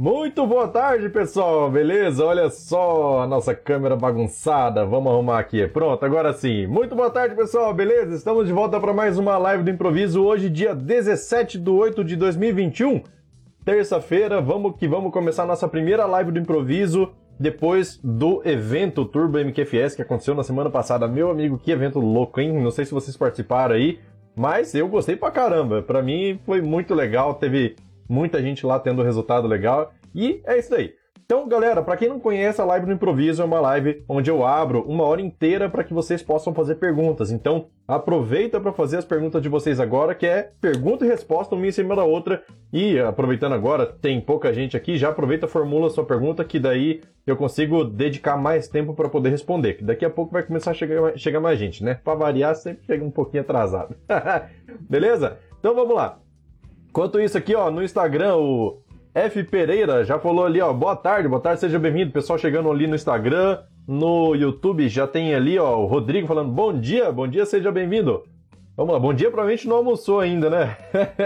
Muito boa tarde, pessoal, beleza? Olha só a nossa câmera bagunçada. Vamos arrumar aqui. Pronto, agora sim. Muito boa tarde, pessoal, beleza? Estamos de volta para mais uma live do improviso. Hoje, dia 17 de 8 de 2021, terça-feira. Vamos que vamos começar a nossa primeira live do improviso depois do evento Turbo MQFS que aconteceu na semana passada. Meu amigo, que evento louco, hein? Não sei se vocês participaram aí, mas eu gostei pra caramba. Pra mim foi muito legal. Teve muita gente lá tendo resultado legal. E é isso aí. Então, galera, para quem não conhece, a live do improviso é uma live onde eu abro uma hora inteira para que vocês possam fazer perguntas. Então, aproveita para fazer as perguntas de vocês agora, que é pergunta e resposta uma em cima da outra. E aproveitando agora, tem pouca gente aqui, já aproveita, formula a sua pergunta, que daí eu consigo dedicar mais tempo para poder responder. Que daqui a pouco vai começar a chegar, chegar mais gente, né? Para variar, sempre chega um pouquinho atrasado. Beleza? Então vamos lá. Enquanto isso aqui, ó, no Instagram, o F Pereira já falou ali, ó, boa tarde, boa tarde, seja bem-vindo. Pessoal chegando ali no Instagram, no YouTube já tem ali, ó, o Rodrigo falando bom dia, bom dia, seja bem-vindo. Vamos lá, bom dia, provavelmente não almoçou ainda, né?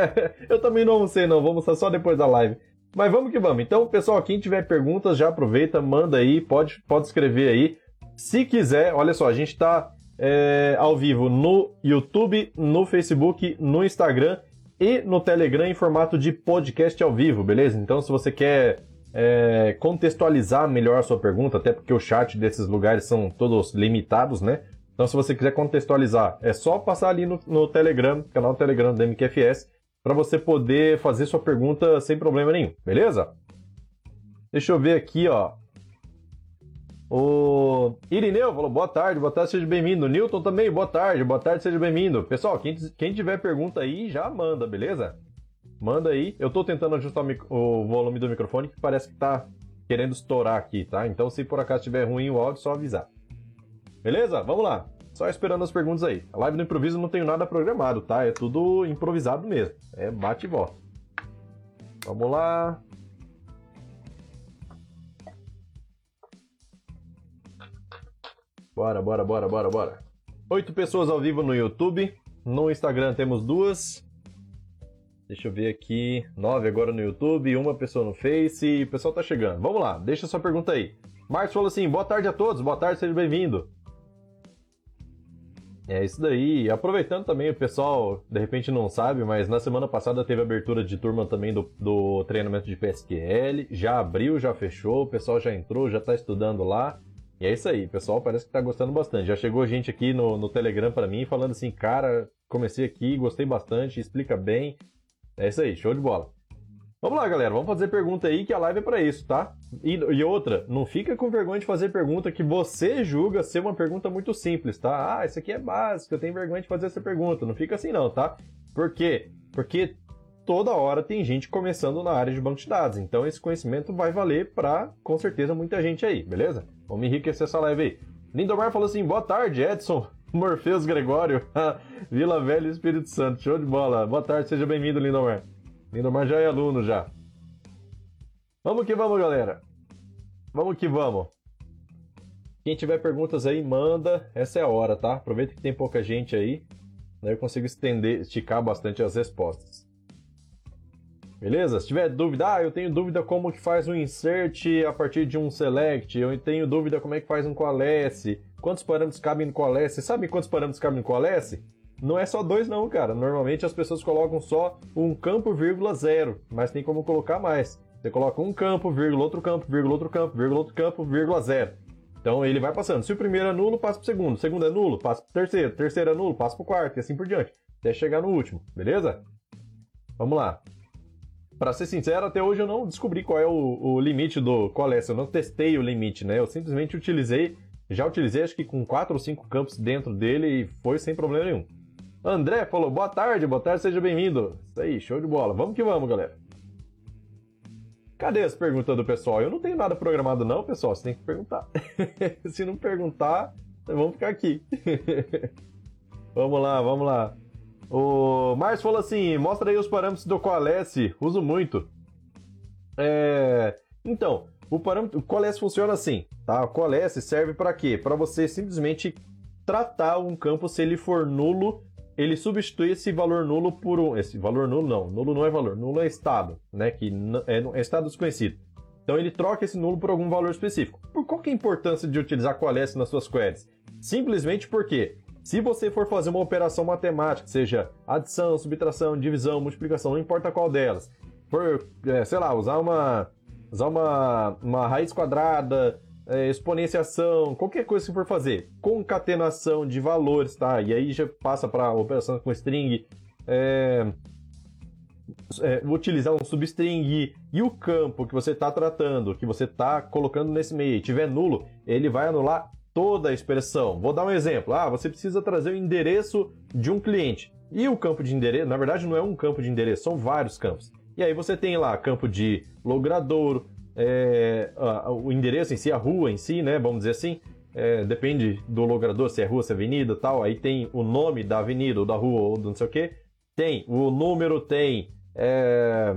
Eu também não almocei não, vou almoçar só depois da live. Mas vamos que vamos. Então, pessoal, quem tiver perguntas, já aproveita, manda aí, pode, pode escrever aí. Se quiser, olha só, a gente está é, ao vivo no YouTube, no Facebook, no Instagram e no Telegram em formato de podcast ao vivo, beleza? Então, se você quer é, contextualizar melhor a sua pergunta, até porque o chat desses lugares são todos limitados, né? Então, se você quiser contextualizar, é só passar ali no, no Telegram, canal Telegram do MQFS, para você poder fazer sua pergunta sem problema nenhum, beleza? Deixa eu ver aqui, ó. O Irineu falou boa tarde, boa tarde, seja bem-vindo. Newton também, boa tarde, boa tarde, seja bem-vindo. Pessoal, quem, quem tiver pergunta aí, já manda, beleza? Manda aí. Eu tô tentando ajustar o, o volume do microfone, que parece que tá querendo estourar aqui, tá? Então, se por acaso estiver ruim o áudio, só avisar. Beleza? Vamos lá. Só esperando as perguntas aí. A live do improviso não tenho nada programado, tá? É tudo improvisado mesmo. É bate e volta. Vamos lá. Bora, bora, bora, bora, bora. Oito pessoas ao vivo no YouTube. No Instagram temos duas. Deixa eu ver aqui. Nove agora no YouTube, uma pessoa no Face. O pessoal tá chegando. Vamos lá, deixa sua pergunta aí. Marcos falou assim: boa tarde a todos, boa tarde, seja bem-vindo. É isso daí. Aproveitando também, o pessoal de repente não sabe, mas na semana passada teve abertura de turma também do, do treinamento de PSQL. Já abriu, já fechou, o pessoal já entrou, já está estudando lá. E é isso aí, pessoal parece que tá gostando bastante. Já chegou gente aqui no, no Telegram para mim falando assim, cara, comecei aqui, gostei bastante, explica bem. É isso aí, show de bola. Vamos lá, galera, vamos fazer pergunta aí que a live é para isso, tá? E, e, outra, não fica com vergonha de fazer pergunta que você julga ser uma pergunta muito simples, tá? Ah, isso aqui é básico, eu tenho vergonha de fazer essa pergunta. Não fica assim não, tá? Por quê? Porque toda hora tem gente começando na área de banco de dados. Então esse conhecimento vai valer para, com certeza, muita gente aí, beleza? Vamos enriquecer essa live aí. Lindomar falou assim: boa tarde, Edson. Morfeus Gregório, Vila Velha Espírito Santo. Show de bola. Boa tarde, seja bem-vindo, Lindomar. Lindomar já é aluno já. Vamos que vamos, galera. Vamos que vamos. Quem tiver perguntas aí, manda. Essa é a hora, tá? Aproveita que tem pouca gente aí. Daí eu consigo estender, esticar bastante as respostas. Beleza? Se tiver dúvida, ah, eu tenho dúvida como que faz um insert a partir de um select, eu tenho dúvida como é que faz um coalesce, quantos parâmetros cabem no coalesce, sabe quantos parâmetros cabem no coalesce? Não é só dois não, cara. Normalmente as pessoas colocam só um campo, vírgula, zero, mas tem como colocar mais. Você coloca um campo, vírgula, outro campo, vírgula, outro campo, vírgula, outro campo, vírgula, zero. Então ele vai passando. Se o primeiro é nulo, passa pro segundo. O segundo é nulo, passa pro terceiro. O terceiro é nulo, passa pro quarto e assim por diante. Até chegar no último, beleza? Vamos lá. Para ser sincero, até hoje eu não descobri qual é o, o limite do Coalesce. Eu não testei o limite, né? Eu simplesmente utilizei, já utilizei acho que com quatro ou cinco campos dentro dele e foi sem problema nenhum. André falou, boa tarde, boa tarde, seja bem-vindo. Isso aí, show de bola. Vamos que vamos, galera. Cadê as perguntas do pessoal? Eu não tenho nada programado não, pessoal, você tem que perguntar. Se não perguntar, vamos ficar aqui. vamos lá, vamos lá. O Márcio falou assim: mostra aí os parâmetros do Coalesce, uso muito. É... Então, o parâmetro o Coalesce funciona assim, tá? O Coalesce serve para quê? Para você simplesmente tratar um campo se ele for nulo ele substitui esse valor nulo por um. Esse valor nulo não. Nulo não é valor. Nulo é estado, né? Que é, é estado desconhecido. Então ele troca esse nulo por algum valor específico. Por qual que é a importância de utilizar coalesce nas suas queries? Simplesmente porque se você for fazer uma operação matemática, seja adição, subtração, divisão, multiplicação, não importa qual delas, por, é, sei lá, usar uma, usar uma, uma raiz quadrada, é, exponenciação, qualquer coisa que for fazer, concatenação de valores, tá? E aí já passa para operação com string, é, é, utilizar um substring e o campo que você está tratando, que você está colocando nesse meio, tiver nulo, ele vai anular toda a expressão. Vou dar um exemplo. Ah, você precisa trazer o endereço de um cliente. E o campo de endereço, na verdade, não é um campo de endereço, são vários campos. E aí você tem lá campo de logradouro, é, o endereço em si, a rua em si, né? Vamos dizer assim. É, depende do logrador, se é rua, se é avenida tal. Aí tem o nome da avenida ou da rua ou do não sei o que. Tem o número, tem é,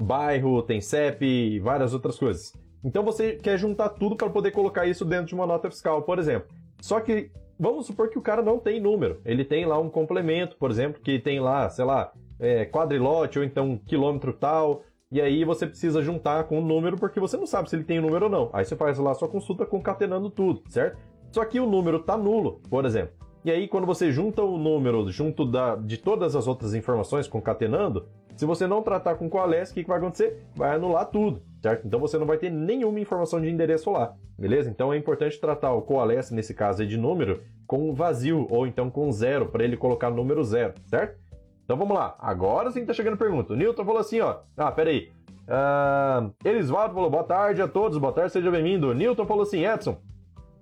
bairro, tem CEP e várias outras coisas. Então você quer juntar tudo para poder colocar isso dentro de uma nota fiscal, por exemplo. Só que vamos supor que o cara não tem número. Ele tem lá um complemento, por exemplo, que tem lá, sei lá, é, quadrilote ou então quilômetro tal. E aí você precisa juntar com o número porque você não sabe se ele tem o um número ou não. Aí você faz lá sua consulta concatenando tudo, certo? Só que o número tá nulo, por exemplo. E aí, quando você junta o número junto da, de todas as outras informações concatenando, se você não tratar com coalesce, o que, que vai acontecer? Vai anular tudo, certo? Então você não vai ter nenhuma informação de endereço lá, beleza? Então é importante tratar o coalesce, nesse caso aí de número, com vazio, ou então com zero, para ele colocar número zero, certo? Então vamos lá. Agora sim tá chegando pergunta. O Newton falou assim, ó. Ah, peraí. Uh, Elisvaldo falou, boa tarde a todos, boa tarde, seja bem-vindo. Newton falou assim, Edson,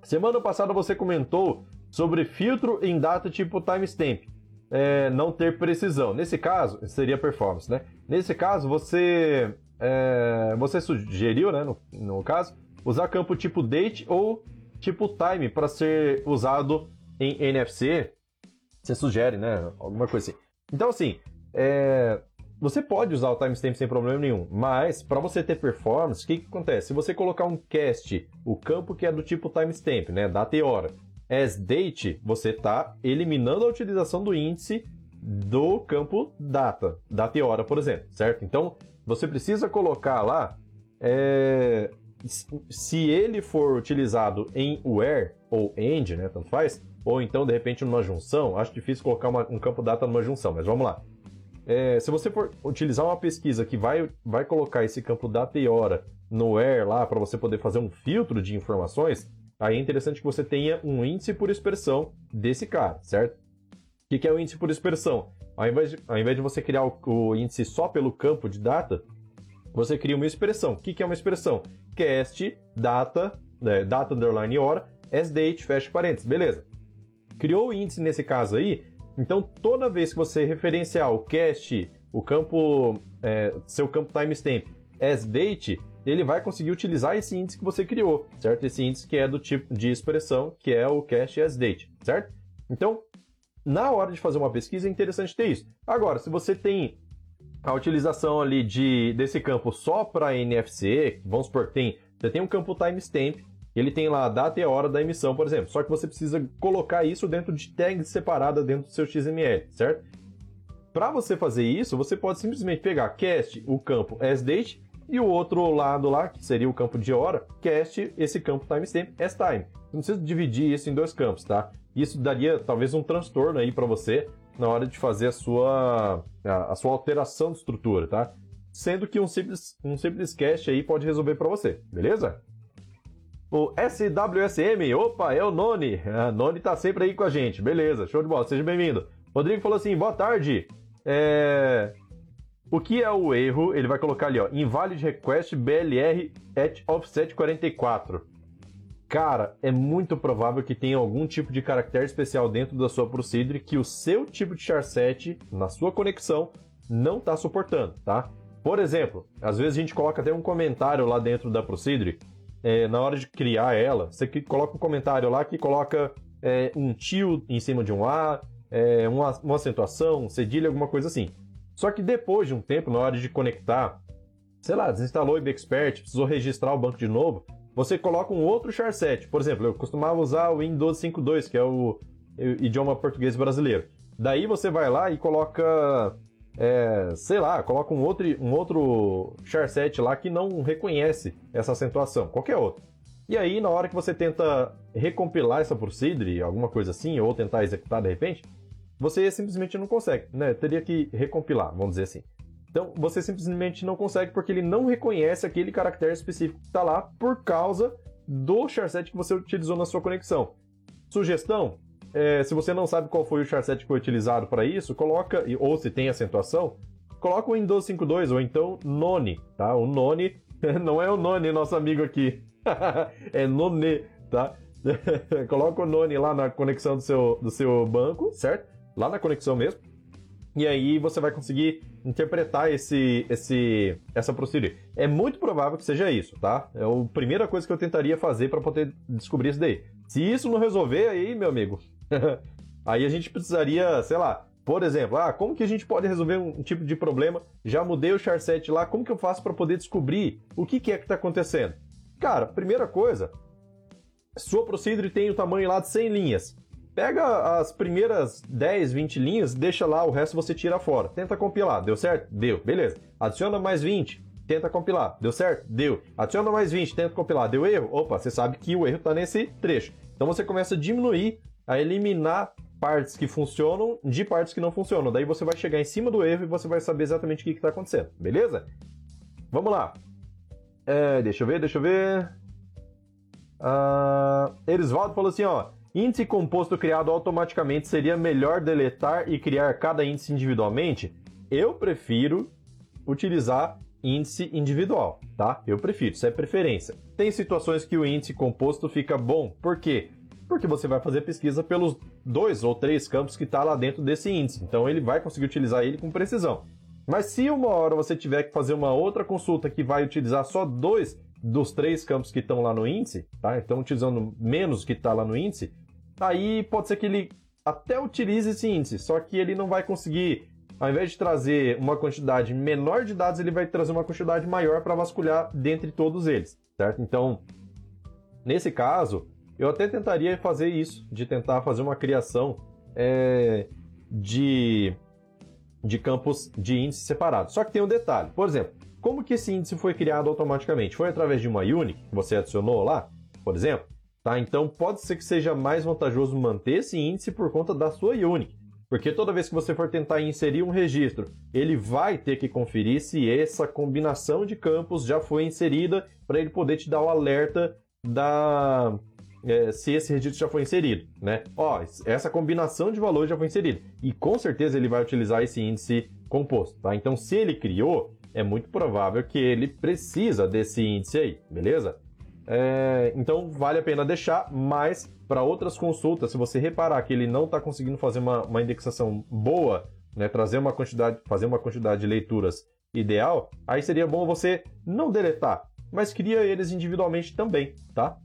semana passada você comentou sobre filtro em data tipo timestamp. É, não ter precisão. Nesse caso, seria performance, né? Nesse caso, você, é, você sugeriu, né, no, no caso, usar campo tipo date ou tipo time para ser usado em NFC. Você sugere, né? Alguma coisa assim. Então, assim, é, você pode usar o timestamp sem problema nenhum, mas para você ter performance, o que, que acontece? Se você colocar um cast, o campo que é do tipo timestamp, né, data e hora, as date, você está eliminando a utilização do índice do campo data, data e hora, por exemplo, certo? Então, você precisa colocar lá é, se ele for utilizado em where ou end, né, tanto faz, ou então de repente numa junção, acho difícil colocar uma, um campo data numa junção, mas vamos lá. É, se você for utilizar uma pesquisa que vai, vai colocar esse campo data e hora no where lá para você poder fazer um filtro de informações, aí é interessante que você tenha um índice por expressão desse cara, certo? O que é o índice por expressão? Ao invés de, ao invés de você criar o, o, índice só pelo campo de data, você cria uma expressão. O que é uma expressão? Cast, data, né, data underline hora, as date, fecha parênteses, beleza. Criou o índice nesse caso aí, então toda vez que você referenciar o cast, o campo, é, seu campo timestamp, as date, ele vai conseguir utilizar esse índice que você criou, certo? Esse índice que é do tipo de expressão, que é o cache as date, certo? Então, na hora de fazer uma pesquisa é interessante ter isso. Agora, se você tem a utilização ali de, desse campo só para NFC, vamos supor que tem, você tem um campo timestamp, ele tem lá a data e a hora da emissão, por exemplo. Só que você precisa colocar isso dentro de tags separadas dentro do seu XML, certo? Para você fazer isso, você pode simplesmente pegar cast, o campo asDate, e o outro lado lá, que seria o campo de hora, cast esse campo timestamp as time. Não precisa dividir isso em dois campos, tá? Isso daria talvez um transtorno aí para você na hora de fazer a sua, a, a, sua alteração de estrutura, tá? Sendo que um simples, um simples cache aí pode resolver para você, beleza? O SWSM, opa, é o Noni. A Noni tá sempre aí com a gente, beleza, show de bola, seja bem-vindo. Rodrigo falou assim, boa tarde. É... O que é o erro? Ele vai colocar ali, ó, invalid request BLR at offset 44. Cara, é muito provável que tenha algum tipo de caractere especial dentro da sua procedure que o seu tipo de charset na sua conexão não está suportando, tá? Por exemplo, às vezes a gente coloca até um comentário lá dentro da procedure, é, na hora de criar ela, você coloca um comentário lá que coloca é, um tio em cima de um A, é, uma, uma acentuação, um cedilha, alguma coisa assim. Só que depois de um tempo, na hora de conectar, sei lá, desinstalou o IBExpert, precisou registrar o banco de novo, você coloca um outro charset. Por exemplo, eu costumava usar o Windows 5.2, que é o, o idioma português brasileiro. Daí você vai lá e coloca, é, sei lá, coloca um outro, um outro charset lá que não reconhece essa acentuação, qualquer outro. E aí, na hora que você tenta recompilar essa procedure, alguma coisa assim, ou tentar executar de repente, você simplesmente não consegue, né? Teria que recompilar, vamos dizer assim. Então, você simplesmente não consegue porque ele não reconhece aquele caractere específico que está lá por causa do charset que você utilizou na sua conexão. Sugestão: é, se você não sabe qual foi o charset que foi utilizado para isso, coloca, ou se tem acentuação, coloca o Windows 5.2 ou então None, tá? O None não é o None, nosso amigo aqui. é None, tá? coloca o None lá na conexão do seu, do seu banco, certo? Lá na conexão mesmo. E aí você vai conseguir interpretar esse, esse, essa procedura. É muito provável que seja isso, tá? É a primeira coisa que eu tentaria fazer para poder descobrir isso daí. Se isso não resolver, aí, meu amigo, aí a gente precisaria, sei lá, por exemplo, ah, como que a gente pode resolver um tipo de problema? Já mudei o charset lá, como que eu faço para poder descobrir o que, que é que está acontecendo? Cara, primeira coisa, sua procedure tem o tamanho lá de 100 linhas. Pega as primeiras 10, 20 linhas, deixa lá, o resto você tira fora. Tenta compilar, deu certo? Deu, beleza. Adiciona mais 20, tenta compilar, deu certo? Deu. Adiciona mais 20, tenta compilar, deu erro? Opa, você sabe que o erro está nesse trecho. Então você começa a diminuir, a eliminar partes que funcionam de partes que não funcionam. Daí você vai chegar em cima do erro e você vai saber exatamente o que está acontecendo, beleza? Vamos lá. É, deixa eu ver, deixa eu ver. Uh, Erisvaldo falou assim, ó. Índice composto criado automaticamente seria melhor deletar e criar cada índice individualmente? Eu prefiro utilizar índice individual, tá? Eu prefiro, isso é preferência. Tem situações que o índice composto fica bom. Por quê? Porque você vai fazer pesquisa pelos dois ou três campos que está lá dentro desse índice. Então ele vai conseguir utilizar ele com precisão. Mas se uma hora você tiver que fazer uma outra consulta que vai utilizar só dois dos três campos que estão lá no índice, tá? Então utilizando menos que está lá no índice, aí pode ser que ele até utilize esse índice, só que ele não vai conseguir, ao invés de trazer uma quantidade menor de dados, ele vai trazer uma quantidade maior para vasculhar dentre todos eles, certo? Então, nesse caso, eu até tentaria fazer isso, de tentar fazer uma criação é, de, de campos de índice separados. Só que tem um detalhe, por exemplo, como que esse índice foi criado automaticamente? Foi através de uma unique que você adicionou lá, por exemplo? Tá? Então pode ser que seja mais vantajoso manter esse índice por conta da sua unique. Porque toda vez que você for tentar inserir um registro, ele vai ter que conferir se essa combinação de campos já foi inserida para ele poder te dar o alerta da é, se esse registro já foi inserido, né? Ó, essa combinação de valores já foi inserida e com certeza ele vai utilizar esse índice composto, tá? Então, se ele criou, é muito provável que ele precisa desse índice aí, beleza? É, então vale a pena deixar, mas para outras consultas, se você reparar que ele não está conseguindo fazer uma, uma indexação boa, né, trazer uma quantidade, fazer uma quantidade de leituras ideal, aí seria bom você não deletar, mas cria eles individualmente também, tá?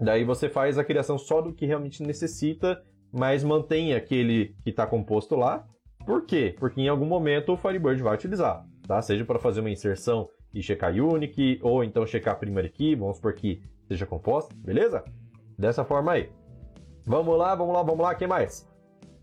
Daí você faz a criação só do que realmente necessita, mas mantém aquele que está composto lá. Por quê? Porque em algum momento o Firebird vai utilizar, tá? Seja para fazer uma inserção e checar Unique, ou então checar Primary Key, vamos supor que seja composta, beleza? Dessa forma aí. Vamos lá, vamos lá, vamos lá, quem mais?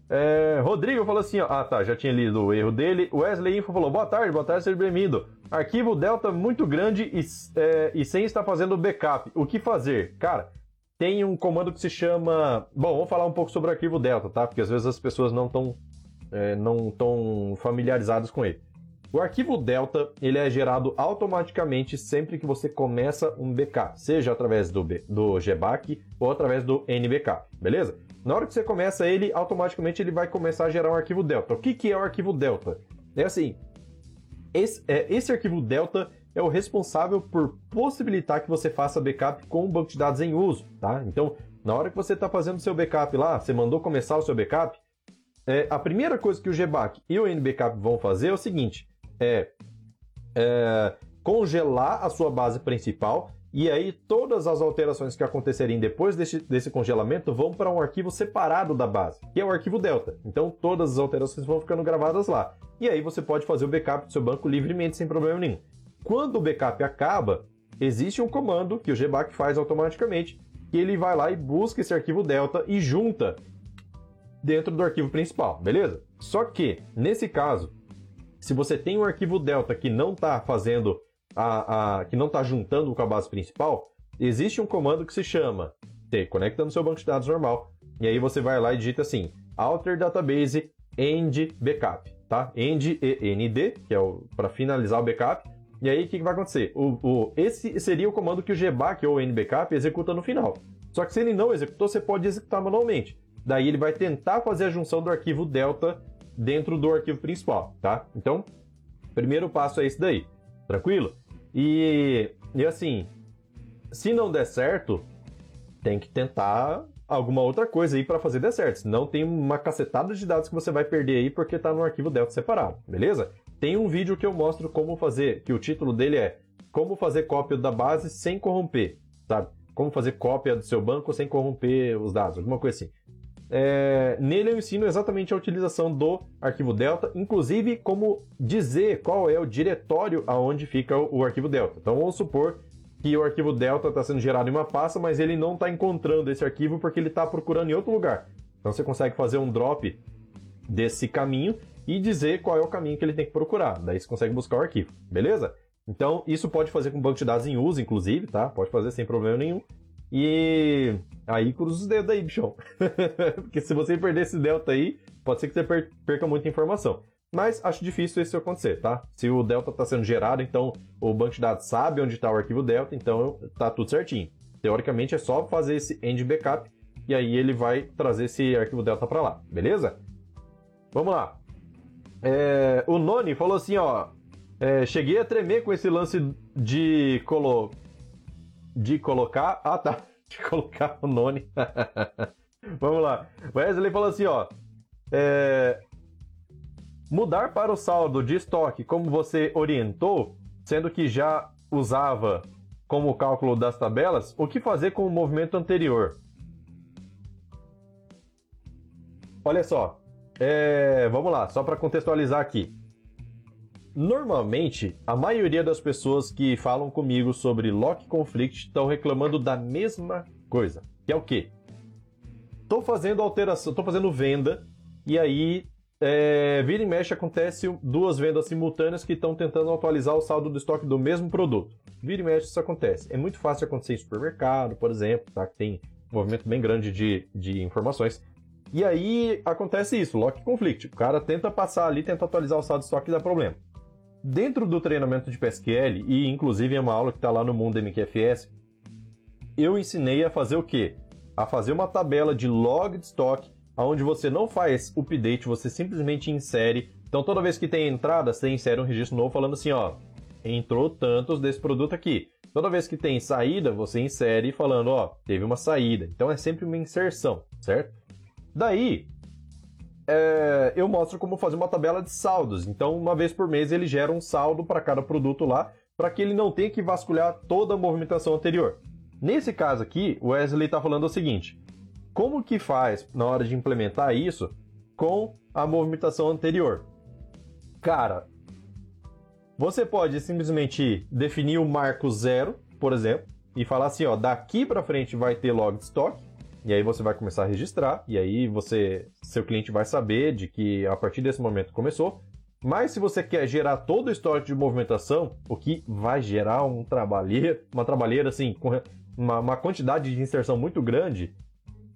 É, Rodrigo falou assim, ó, ah tá, já tinha lido o erro dele. Wesley Info falou, boa tarde, boa tarde, seja bem-vindo. Arquivo Delta muito grande e, é, e sem estar fazendo backup. O que fazer? Cara, tem um comando que se chama... Bom, vamos falar um pouco sobre o arquivo Delta, tá? Porque às vezes as pessoas não estão é, não tão familiarizadas com ele. O arquivo Delta ele é gerado automaticamente sempre que você começa um backup, seja através do, do GBAC ou através do NBackup, beleza? Na hora que você começa ele, automaticamente ele vai começar a gerar um arquivo Delta. O que, que é o arquivo Delta? É assim, esse, é, esse arquivo Delta é o responsável por possibilitar que você faça backup com o banco de dados em uso, tá? Então, na hora que você está fazendo seu backup lá, você mandou começar o seu backup, é, a primeira coisa que o GBAC e o NBackup vão fazer é o seguinte: é, é congelar a sua base principal e aí todas as alterações que acontecerem depois desse, desse congelamento vão para um arquivo separado da base, que é o arquivo Delta. Então todas as alterações vão ficando gravadas lá. E aí você pode fazer o backup do seu banco livremente, sem problema nenhum. Quando o backup acaba, existe um comando que o GBAC faz automaticamente, que ele vai lá e busca esse arquivo Delta e junta dentro do arquivo principal, beleza? Só que, nesse caso, se você tem um arquivo delta que não está fazendo a, a, que não está juntando com a base principal, existe um comando que se chama T, conecta no seu banco de dados normal, e aí você vai lá e digita assim, alter database end backup, tá? End END, que é para finalizar o backup. E aí o que, que vai acontecer? O, o, esse seria o comando que o gback ou o nbackup executa no final. Só que se ele não executou, você pode executar manualmente. Daí ele vai tentar fazer a junção do arquivo delta dentro do arquivo principal, tá? Então, primeiro passo é esse daí, tranquilo? E, e assim, se não der certo, tem que tentar alguma outra coisa aí para fazer dar certo. Senão tem uma cacetada de dados que você vai perder aí porque está no arquivo Delta separado, beleza? Tem um vídeo que eu mostro como fazer, que o título dele é Como fazer cópia da base sem corromper, sabe? Como fazer cópia do seu banco sem corromper os dados, alguma coisa assim. É, nele eu ensino exatamente a utilização do arquivo Delta, inclusive como dizer qual é o diretório aonde fica o, o arquivo Delta. Então vamos supor que o arquivo Delta está sendo gerado em uma pasta, mas ele não está encontrando esse arquivo porque ele está procurando em outro lugar. Então você consegue fazer um drop desse caminho e dizer qual é o caminho que ele tem que procurar. Daí você consegue buscar o arquivo, beleza? Então isso pode fazer com banco de dados em uso, inclusive, tá? Pode fazer sem problema nenhum. E aí cruza os dedos aí, bichão. Porque se você perder esse delta aí, pode ser que você perca muita informação. Mas acho difícil isso acontecer, tá? Se o delta está sendo gerado, então o banco de dados sabe onde está o arquivo delta, então tá tudo certinho. Teoricamente é só fazer esse end backup e aí ele vai trazer esse arquivo delta para lá, beleza? Vamos lá. É, o Noni falou assim, ó, é, cheguei a tremer com esse lance de colo de colocar. Ah, tá. De colocar o Noni. Vamos lá. Wesley falou assim, ó. É, mudar para o saldo de estoque como você orientou, sendo que já usava como cálculo das tabelas, o que fazer com o movimento anterior? Olha só, é, vamos lá, só para contextualizar aqui. Normalmente, a maioria das pessoas que falam comigo sobre lock conflict estão reclamando da mesma coisa, que é o quê? Tô fazendo alteração, tô fazendo venda e aí é, vira e mexe acontece duas vendas simultâneas que estão tentando atualizar o saldo do estoque do mesmo produto. Vira e mexe isso acontece. É muito fácil acontecer em supermercado, por exemplo, tá? que tem um movimento bem grande de, de informações. E aí acontece isso, lock conflict. O cara tenta passar ali, tenta atualizar o saldo de estoque e dá problema. Dentro do treinamento de PSQL, e inclusive é uma aula que está lá no Mundo MQFS, eu ensinei a fazer o quê? A fazer uma tabela de log de estoque, onde você não faz update, você simplesmente insere. Então toda vez que tem entrada, você insere um registro novo falando assim, ó, entrou tantos desse produto aqui. Toda vez que tem saída, você insere falando, ó, teve uma saída. Então é sempre uma inserção, certo? Daí, é, eu mostro como fazer uma tabela de saldos. Então, uma vez por mês, ele gera um saldo para cada produto lá, para que ele não tenha que vasculhar toda a movimentação anterior. Nesse caso aqui, o Wesley está falando o seguinte: como que faz na hora de implementar isso com a movimentação anterior? Cara, você pode simplesmente definir o marco zero, por exemplo, e falar assim, ó, daqui para frente vai ter log de estoque e aí você vai começar a registrar, e aí você, seu cliente vai saber de que a partir desse momento começou. Mas se você quer gerar todo o histórico de movimentação, o que vai gerar um trabalheiro, uma trabalheira assim, com uma, uma quantidade de inserção muito grande,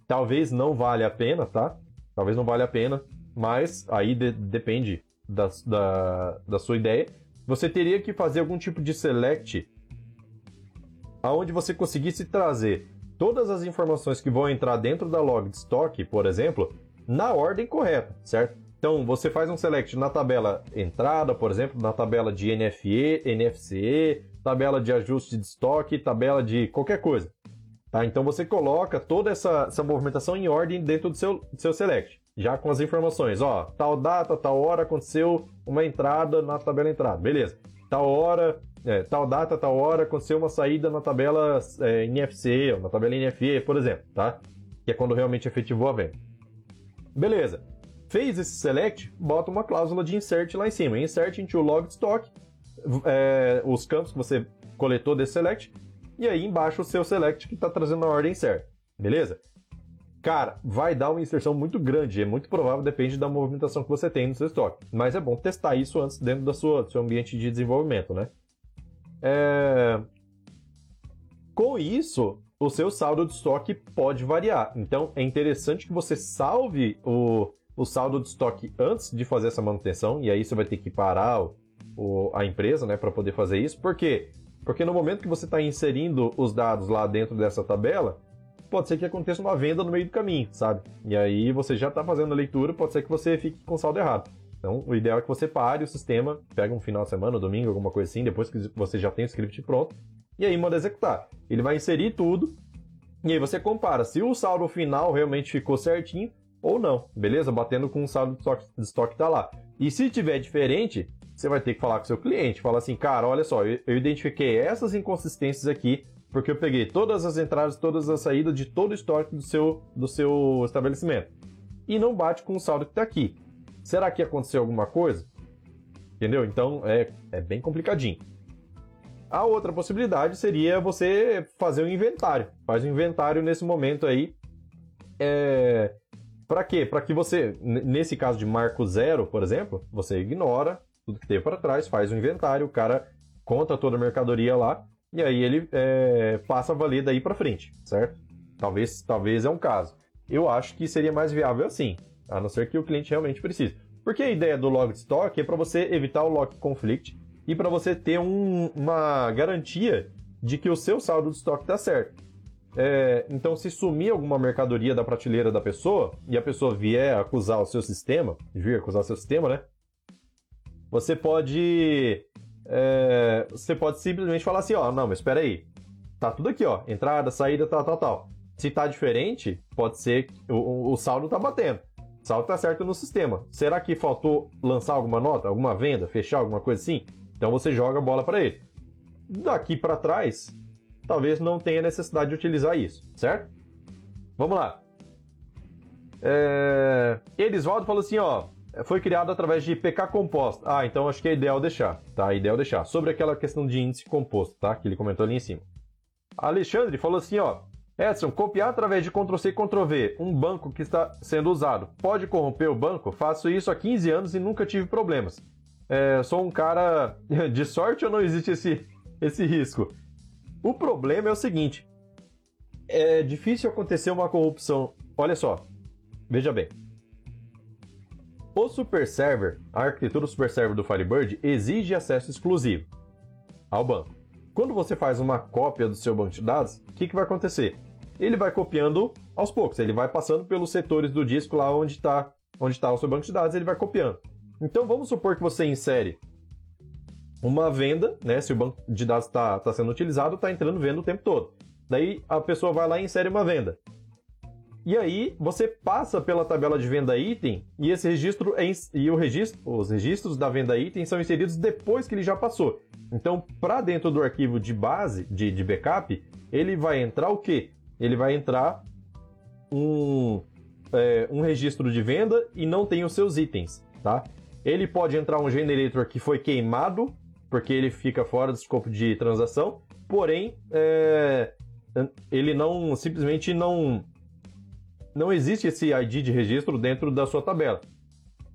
talvez não valha a pena, tá? Talvez não valha a pena, mas aí de, depende da, da, da sua ideia. Você teria que fazer algum tipo de select aonde você conseguisse trazer todas as informações que vão entrar dentro da log de estoque, por exemplo, na ordem correta, certo? Então, você faz um select na tabela entrada, por exemplo, na tabela de NFE, NFCE, tabela de ajuste de estoque, tabela de qualquer coisa. Tá? Então, você coloca toda essa, essa movimentação em ordem dentro do seu, do seu select, já com as informações. Ó, tal data, tal hora aconteceu uma entrada na tabela entrada. Beleza. Tal hora é, tal data, tal hora, aconteceu uma saída na tabela é, NFC, ou na tabela NFE, por exemplo, tá? Que é quando realmente efetivou a venda. Beleza. Fez esse select, bota uma cláusula de insert lá em cima. Insert into log stock, é, os campos que você coletou desse select, e aí embaixo o seu select que está trazendo a ordem certa. Beleza? cara, vai dar uma inserção muito grande. É muito provável, depende da movimentação que você tem no seu estoque. Mas é bom testar isso antes dentro da sua, do seu ambiente de desenvolvimento, né? É... Com isso, o seu saldo de estoque pode variar. Então, é interessante que você salve o, o saldo de estoque antes de fazer essa manutenção. E aí você vai ter que parar o, o, a empresa né, para poder fazer isso. Por quê? Porque no momento que você está inserindo os dados lá dentro dessa tabela, pode ser que aconteça uma venda no meio do caminho, sabe? E aí você já está fazendo a leitura, pode ser que você fique com saldo errado. Então, o ideal é que você pare o sistema, pega um final de semana, um domingo, alguma coisa assim, depois que você já tem o script pronto, e aí manda executar. Ele vai inserir tudo, e aí você compara se o saldo final realmente ficou certinho ou não, beleza? Batendo com o saldo de estoque, de estoque tá lá. E se tiver diferente, você vai ter que falar com o seu cliente, falar assim, cara, olha só, eu, eu identifiquei essas inconsistências aqui, porque eu peguei todas as entradas, todas as saídas de todo o estoque do seu, do seu estabelecimento. E não bate com o saldo que está aqui. Será que aconteceu alguma coisa? Entendeu? Então é, é bem complicadinho. A outra possibilidade seria você fazer um inventário. Faz um inventário nesse momento aí. É... Para quê? Para que você, nesse caso de marco zero, por exemplo, você ignora tudo que teve para trás, faz um inventário, o cara conta toda a mercadoria lá e aí ele é, passa a valer daí para frente, certo? Talvez, talvez é um caso. Eu acho que seria mais viável assim, a não ser que o cliente realmente precise. Porque a ideia do log de stock é para você evitar o lock conflict e para você ter um, uma garantia de que o seu saldo de estoque está certo. É, então, se sumir alguma mercadoria da prateleira da pessoa e a pessoa vier acusar o seu sistema, vir acusar o seu sistema, né? Você pode. É, você pode simplesmente falar assim, ó, não, mas espera aí. Tá tudo aqui, ó. Entrada, saída, tal, tal, tal. Se tá diferente, pode ser o, o saldo tá batendo. Saldo tá certo no sistema. Será que faltou lançar alguma nota, alguma venda, fechar alguma coisa assim? Então você joga a bola para ele. Daqui para trás, talvez não tenha necessidade de utilizar isso, certo? Vamos lá. É... Elisvaldo falou assim, ó, foi criado através de PK composto. Ah, então acho que é ideal deixar, tá? É ideal deixar. Sobre aquela questão de índice composto, tá? Que ele comentou ali em cima. Alexandre falou assim, ó. Edson, copiar através de Ctrl-C e Ctrl-V um banco que está sendo usado pode corromper o banco? Faço isso há 15 anos e nunca tive problemas. É, sou um cara de sorte ou não existe esse, esse risco? O problema é o seguinte: é difícil acontecer uma corrupção. Olha só, veja bem. O Super Server, a arquitetura Super Server do Firebird, exige acesso exclusivo ao banco. Quando você faz uma cópia do seu banco de dados, o que, que vai acontecer? Ele vai copiando aos poucos, ele vai passando pelos setores do disco lá onde está onde está o seu banco de dados, ele vai copiando. Então vamos supor que você insere uma venda, né? Se o banco de dados está tá sendo utilizado, está entrando venda o tempo todo. Daí a pessoa vai lá e insere uma venda. E aí você passa pela tabela de venda item e esse registro é, e o registro, os registros da venda item são inseridos depois que ele já passou. Então, para dentro do arquivo de base, de, de backup, ele vai entrar o quê? Ele vai entrar um, é, um registro de venda e não tem os seus itens, tá? Ele pode entrar um generator que foi queimado, porque ele fica fora do escopo de transação, porém, é, ele não simplesmente não não existe esse ID de registro dentro da sua tabela.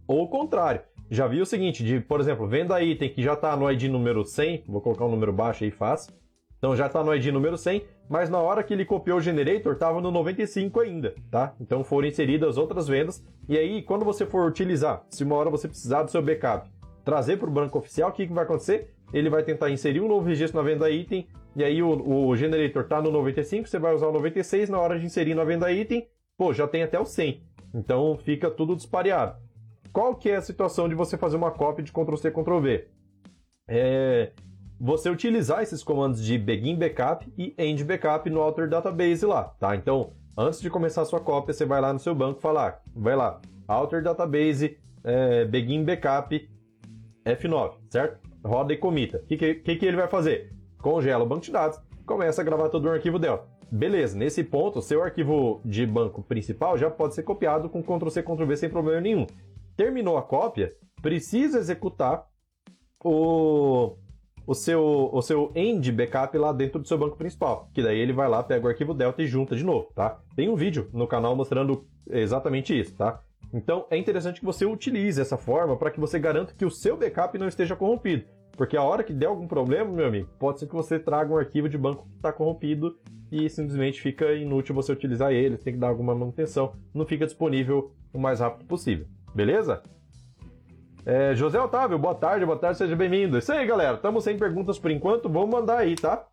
Ou o contrário, já vi o seguinte, de, por exemplo, venda item que já está no ID número 100, vou colocar um número baixo aí fácil, então já está no ID número 100, mas na hora que ele copiou o generator estava no 95 ainda, tá? Então foram inseridas outras vendas, e aí quando você for utilizar, se uma hora você precisar do seu backup, trazer para o banco oficial, o que, que vai acontecer? Ele vai tentar inserir um novo registro na venda item, e aí o, o generator está no 95, você vai usar o 96, na hora de inserir na venda item, pô, já tem até o 100. Então fica tudo dispareado. Qual que é a situação de você fazer uma cópia de Ctrl-C, Ctrl-V? É você utilizar esses comandos de begin backup e end backup no Alter Database lá, tá? Então, antes de começar a sua cópia, você vai lá no seu banco falar, vai lá, Alter Database, é, begin backup F9, certo? Roda e comita. O que, que, que ele vai fazer? Congela o banco de dados, começa a gravar todo o arquivo Delta. Beleza, nesse ponto, seu arquivo de banco principal já pode ser copiado com Ctrl-C, Ctrl-V sem problema nenhum. Terminou a cópia, precisa executar o, o seu, o seu end backup lá dentro do seu banco principal, que daí ele vai lá, pega o arquivo Delta e junta de novo, tá? Tem um vídeo no canal mostrando exatamente isso, tá? Então é interessante que você utilize essa forma para que você garanta que o seu backup não esteja corrompido. Porque a hora que der algum problema, meu amigo, pode ser que você traga um arquivo de banco que está corrompido e simplesmente fica inútil você utilizar ele, tem que dar alguma manutenção, não fica disponível o mais rápido possível. Beleza? É, José Otávio, boa tarde, boa tarde, seja bem-vindo. Isso aí, galera. Estamos sem perguntas por enquanto, vamos mandar aí, tá?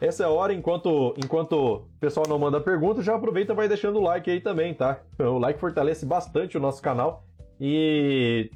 Essa é a hora, enquanto, enquanto o pessoal não manda pergunta, já aproveita e vai deixando o like aí também, tá? O like fortalece bastante o nosso canal e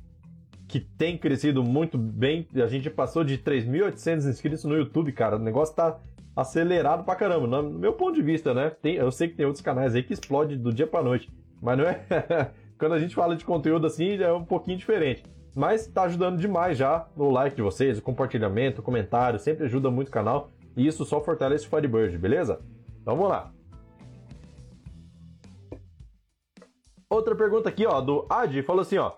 que tem crescido muito bem. A gente passou de 3.800 inscritos no YouTube, cara. O negócio tá acelerado pra caramba, no meu ponto de vista, né? Tem, eu sei que tem outros canais aí que explode do dia pra noite, mas não é. Quando a gente fala de conteúdo assim, é um pouquinho diferente. Mas tá ajudando demais já o like de vocês, o compartilhamento, o comentário, sempre ajuda muito o canal. E isso só fortalece o Firebird, beleza? Então vamos lá. Outra pergunta aqui, ó, do Adi, falou assim, ó.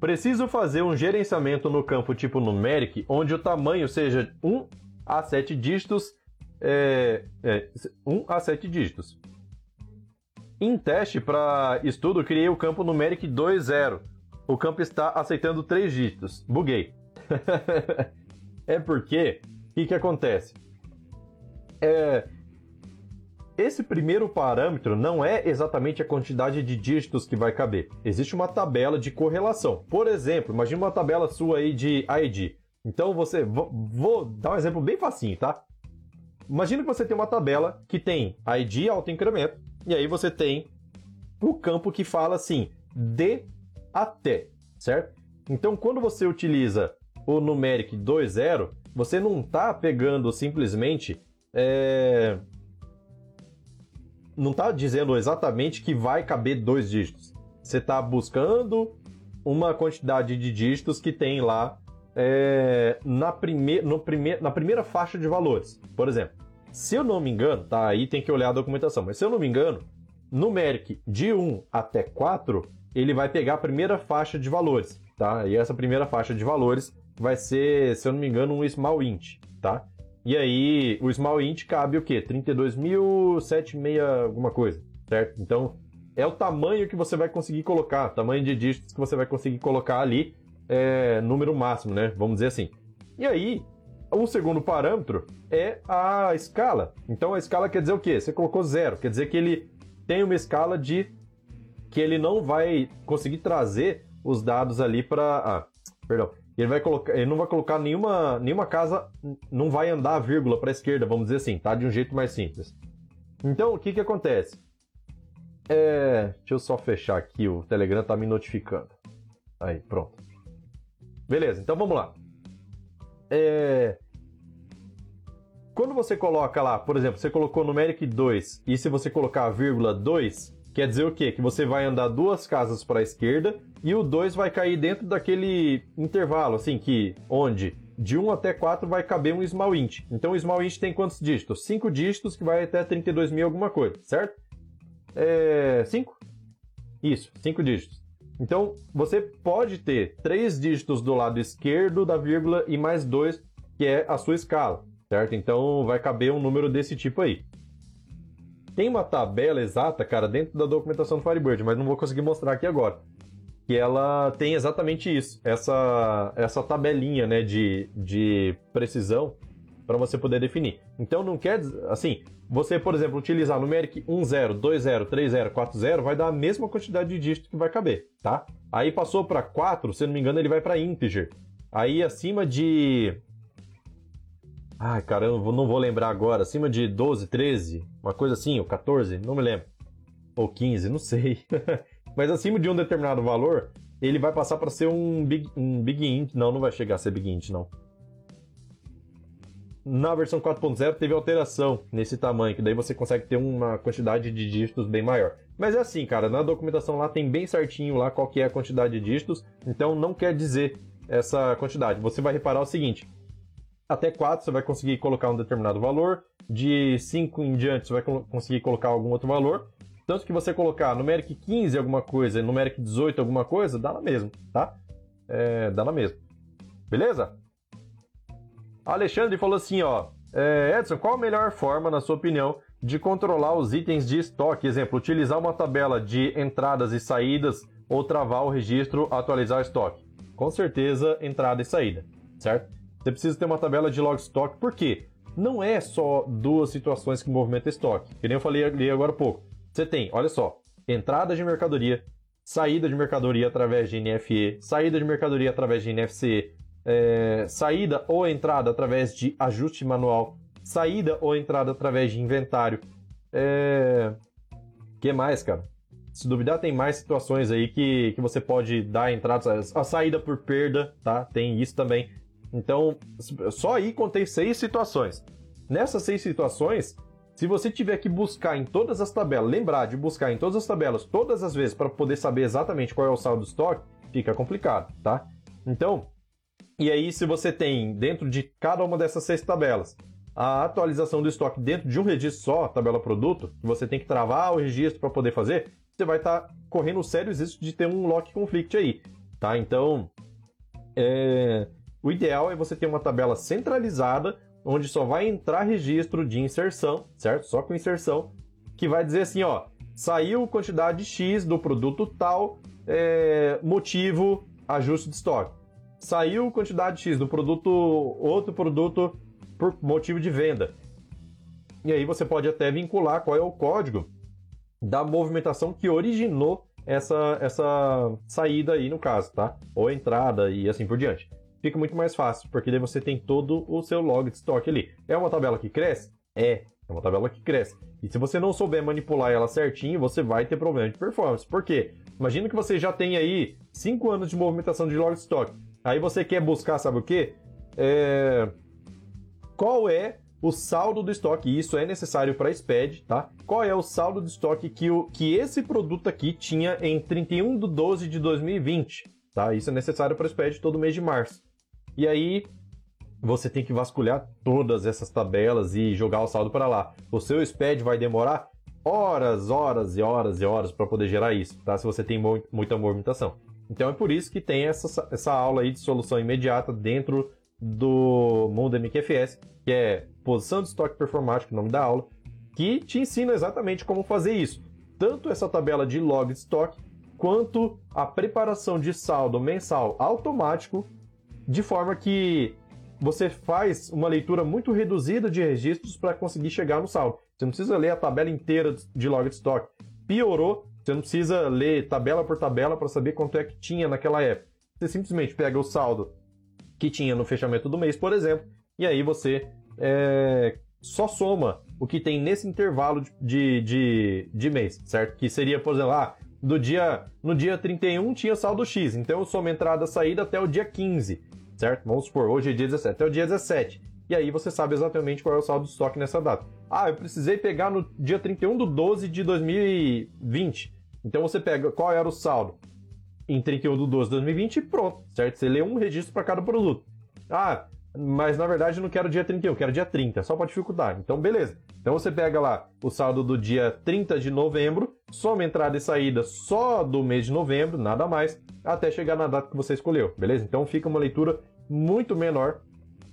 Preciso fazer um gerenciamento no campo tipo numeric, onde o tamanho seja 1 a 7 dígitos, é, é, 1 a 7 dígitos. Em teste para estudo, criei o campo numeric 2.0. O campo está aceitando 3 dígitos. Buguei. é porque, o que, que acontece? É, esse primeiro parâmetro não é exatamente a quantidade de dígitos que vai caber. Existe uma tabela de correlação. Por exemplo, imagine uma tabela sua aí de ID. Então você. Vou dar um exemplo bem facinho, tá? Imagina que você tem uma tabela que tem ID alto incremento, e aí você tem o campo que fala assim, de até, certo? Então, quando você utiliza o numeric 2.0, você não está pegando simplesmente. É... Não está dizendo exatamente que vai caber dois dígitos. Você está buscando uma quantidade de dígitos que tem lá é, na, prime no prime na primeira faixa de valores. Por exemplo, se eu não me engano, tá? Aí tem que olhar a documentação, mas se eu não me engano, numeric de 1 até 4, ele vai pegar a primeira faixa de valores, tá? E essa primeira faixa de valores vai ser, se eu não me engano, um small int, tá? E aí, o small int cabe o quê? 32.076 alguma coisa, certo? Então, é o tamanho que você vai conseguir colocar, tamanho de dígitos que você vai conseguir colocar ali é, número máximo, né? Vamos dizer assim. E aí, o segundo parâmetro é a escala. Então a escala quer dizer o quê? Você colocou zero, quer dizer que ele tem uma escala de que ele não vai conseguir trazer os dados ali para, ah, perdão, ele vai colocar, ele não vai colocar nenhuma nenhuma casa, não vai andar a vírgula para a esquerda, vamos dizer assim, tá? De um jeito mais simples. Então o que que acontece? É, deixa eu só fechar aqui, o Telegram tá me notificando. Aí, pronto. Beleza, então vamos lá. É... Quando você coloca lá, por exemplo, você colocou numeric 2 e se você colocar vírgula 2, quer dizer o quê? Que você vai andar duas casas para a esquerda e o 2 vai cair dentro daquele intervalo, assim, que onde de 1 até 4 vai caber um small int. Então o small int tem quantos dígitos? 5 dígitos que vai até 32 mil alguma coisa, certo? É... 5? Isso, 5 dígitos. Então, você pode ter três dígitos do lado esquerdo da vírgula e mais dois, que é a sua escala, certo? Então, vai caber um número desse tipo aí. Tem uma tabela exata, cara, dentro da documentação do Firebird, mas não vou conseguir mostrar aqui agora. Que ela tem exatamente isso, essa, essa tabelinha né, de, de precisão para você poder definir. Então não quer assim, você, por exemplo, utilizar numeric 10, 20, 30, 40, vai dar a mesma quantidade de dígitos que vai caber, tá? Aí passou para 4, se não me engano, ele vai para integer. Aí acima de Ai, caramba, não vou lembrar agora, acima de 12, 13, uma coisa assim, ou 14, não me lembro. Ou 15, não sei. Mas acima de um determinado valor, ele vai passar para ser um big, um big int. Não, não vai chegar a ser big int, não na versão 4.0 teve alteração nesse tamanho, que daí você consegue ter uma quantidade de dígitos bem maior. Mas é assim, cara, na documentação lá tem bem certinho lá qual que é a quantidade de dígitos, então não quer dizer essa quantidade. Você vai reparar o seguinte, até 4 você vai conseguir colocar um determinado valor, de 5 em diante você vai conseguir colocar algum outro valor, tanto que você colocar numeric 15 alguma coisa numeric 18 alguma coisa, dá na mesma, tá? É, dá na mesma. Beleza? Alexandre falou assim, ó. É, Edson, qual a melhor forma, na sua opinião, de controlar os itens de estoque? Exemplo, utilizar uma tabela de entradas e saídas ou travar o registro, atualizar o estoque. Com certeza, entrada e saída, certo? Você precisa ter uma tabela de log stock, por quê? Não é só duas situações que movimentam estoque. Que nem eu falei ali agora há pouco. Você tem, olha só, entrada de mercadoria, saída de mercadoria através de NFE, saída de mercadoria através de NFC, é, saída ou entrada através de ajuste manual, saída ou entrada através de inventário. É... que mais, cara? Se duvidar, tem mais situações aí que, que você pode dar entrada, a saída por perda, tá? Tem isso também. Então, só aí contei seis situações. Nessas seis situações, se você tiver que buscar em todas as tabelas, lembrar de buscar em todas as tabelas todas as vezes para poder saber exatamente qual é o saldo do estoque, fica complicado, tá? Então, e aí se você tem dentro de cada uma dessas seis tabelas a atualização do estoque dentro de um registro só, tabela produto, que você tem que travar o registro para poder fazer, você vai estar tá correndo sérios riscos de ter um lock conflict aí, tá? Então, é... o ideal é você ter uma tabela centralizada, onde só vai entrar registro de inserção, certo? Só com inserção, que vai dizer assim, ó, saiu quantidade X do produto tal, é... motivo, ajuste de estoque. Saiu quantidade X do produto, outro produto por motivo de venda. E aí você pode até vincular qual é o código da movimentação que originou essa, essa saída aí no caso, tá? Ou entrada e assim por diante. Fica muito mais fácil, porque daí você tem todo o seu log de estoque ali. É uma tabela que cresce? É, é uma tabela que cresce. E se você não souber manipular ela certinho, você vai ter problema de performance. Por quê? Imagina que você já tem aí 5 anos de movimentação de log de estoque. Aí você quer buscar, sabe o quê? É... Qual é o saldo do estoque, isso é necessário para a SPED, tá? Qual é o saldo do estoque que, o, que esse produto aqui tinha em 31 de 12 de 2020, tá? Isso é necessário para a SPED todo mês de março. E aí, você tem que vasculhar todas essas tabelas e jogar o saldo para lá. O seu SPED vai demorar horas, horas e horas e horas para poder gerar isso, tá? Se você tem muita movimentação. Então é por isso que tem essa, essa aula aí de solução imediata dentro do Mundo MQFS, que é posição de estoque performático, o nome da aula, que te ensina exatamente como fazer isso. Tanto essa tabela de log de estoque, quanto a preparação de saldo mensal automático, de forma que você faz uma leitura muito reduzida de registros para conseguir chegar no saldo. Você não precisa ler a tabela inteira de log de estoque. Piorou, você não precisa ler tabela por tabela para saber quanto é que tinha naquela época. Você simplesmente pega o saldo que tinha no fechamento do mês, por exemplo, e aí você é, só soma o que tem nesse intervalo de, de, de mês, certo? Que seria, por exemplo, ah, do dia, no dia 31 tinha saldo X, então eu somo entrada saída até o dia 15, certo? Vamos supor, hoje é dia 17, até o dia 17. E aí você sabe exatamente qual é o saldo de estoque nessa data. Ah, eu precisei pegar no dia 31 do 12 de 2020. Então você pega qual era o saldo em 31 de 12 de 2020 e pronto, certo? Você lê um registro para cada produto. Ah, mas na verdade eu não quero dia 31, eu quero dia 30, só para dificultar. Então, beleza. Então você pega lá o saldo do dia 30 de novembro, soma entrada e saída só do mês de novembro, nada mais, até chegar na data que você escolheu, beleza? Então fica uma leitura muito menor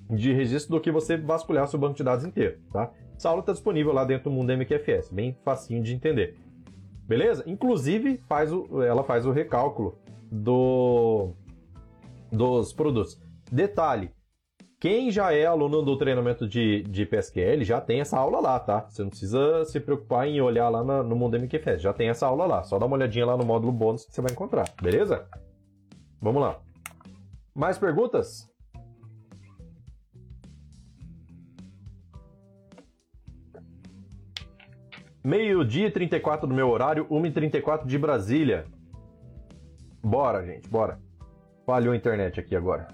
de registro do que você vasculhar seu banco de dados inteiro, tá? Aula está disponível lá dentro do Mundo MQFS, bem facinho de entender. Beleza? Inclusive, faz o, ela faz o recálculo do, dos produtos. Detalhe, quem já é aluno do treinamento de, de PSQL já tem essa aula lá, tá? Você não precisa se preocupar em olhar lá na, no Mundo MQFS, já tem essa aula lá. Só dá uma olhadinha lá no módulo bônus que você vai encontrar, beleza? Vamos lá. Mais perguntas? Meio-dia e 34 do meu horário, 1h34 de Brasília. Bora, gente, bora. Falhou a internet aqui agora.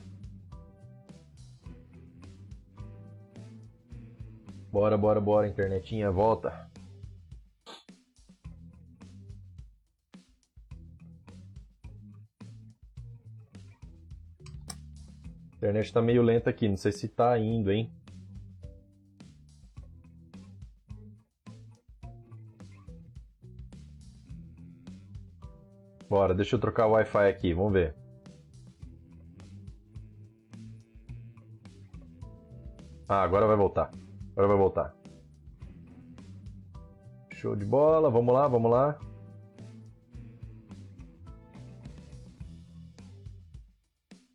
Bora, bora, bora, internetinha, volta. A internet tá meio lenta aqui, não sei se tá indo, hein? Bora, deixa eu trocar o Wi-Fi aqui, vamos ver. Ah, agora vai voltar. Agora vai voltar. Show de bola. Vamos lá, vamos lá.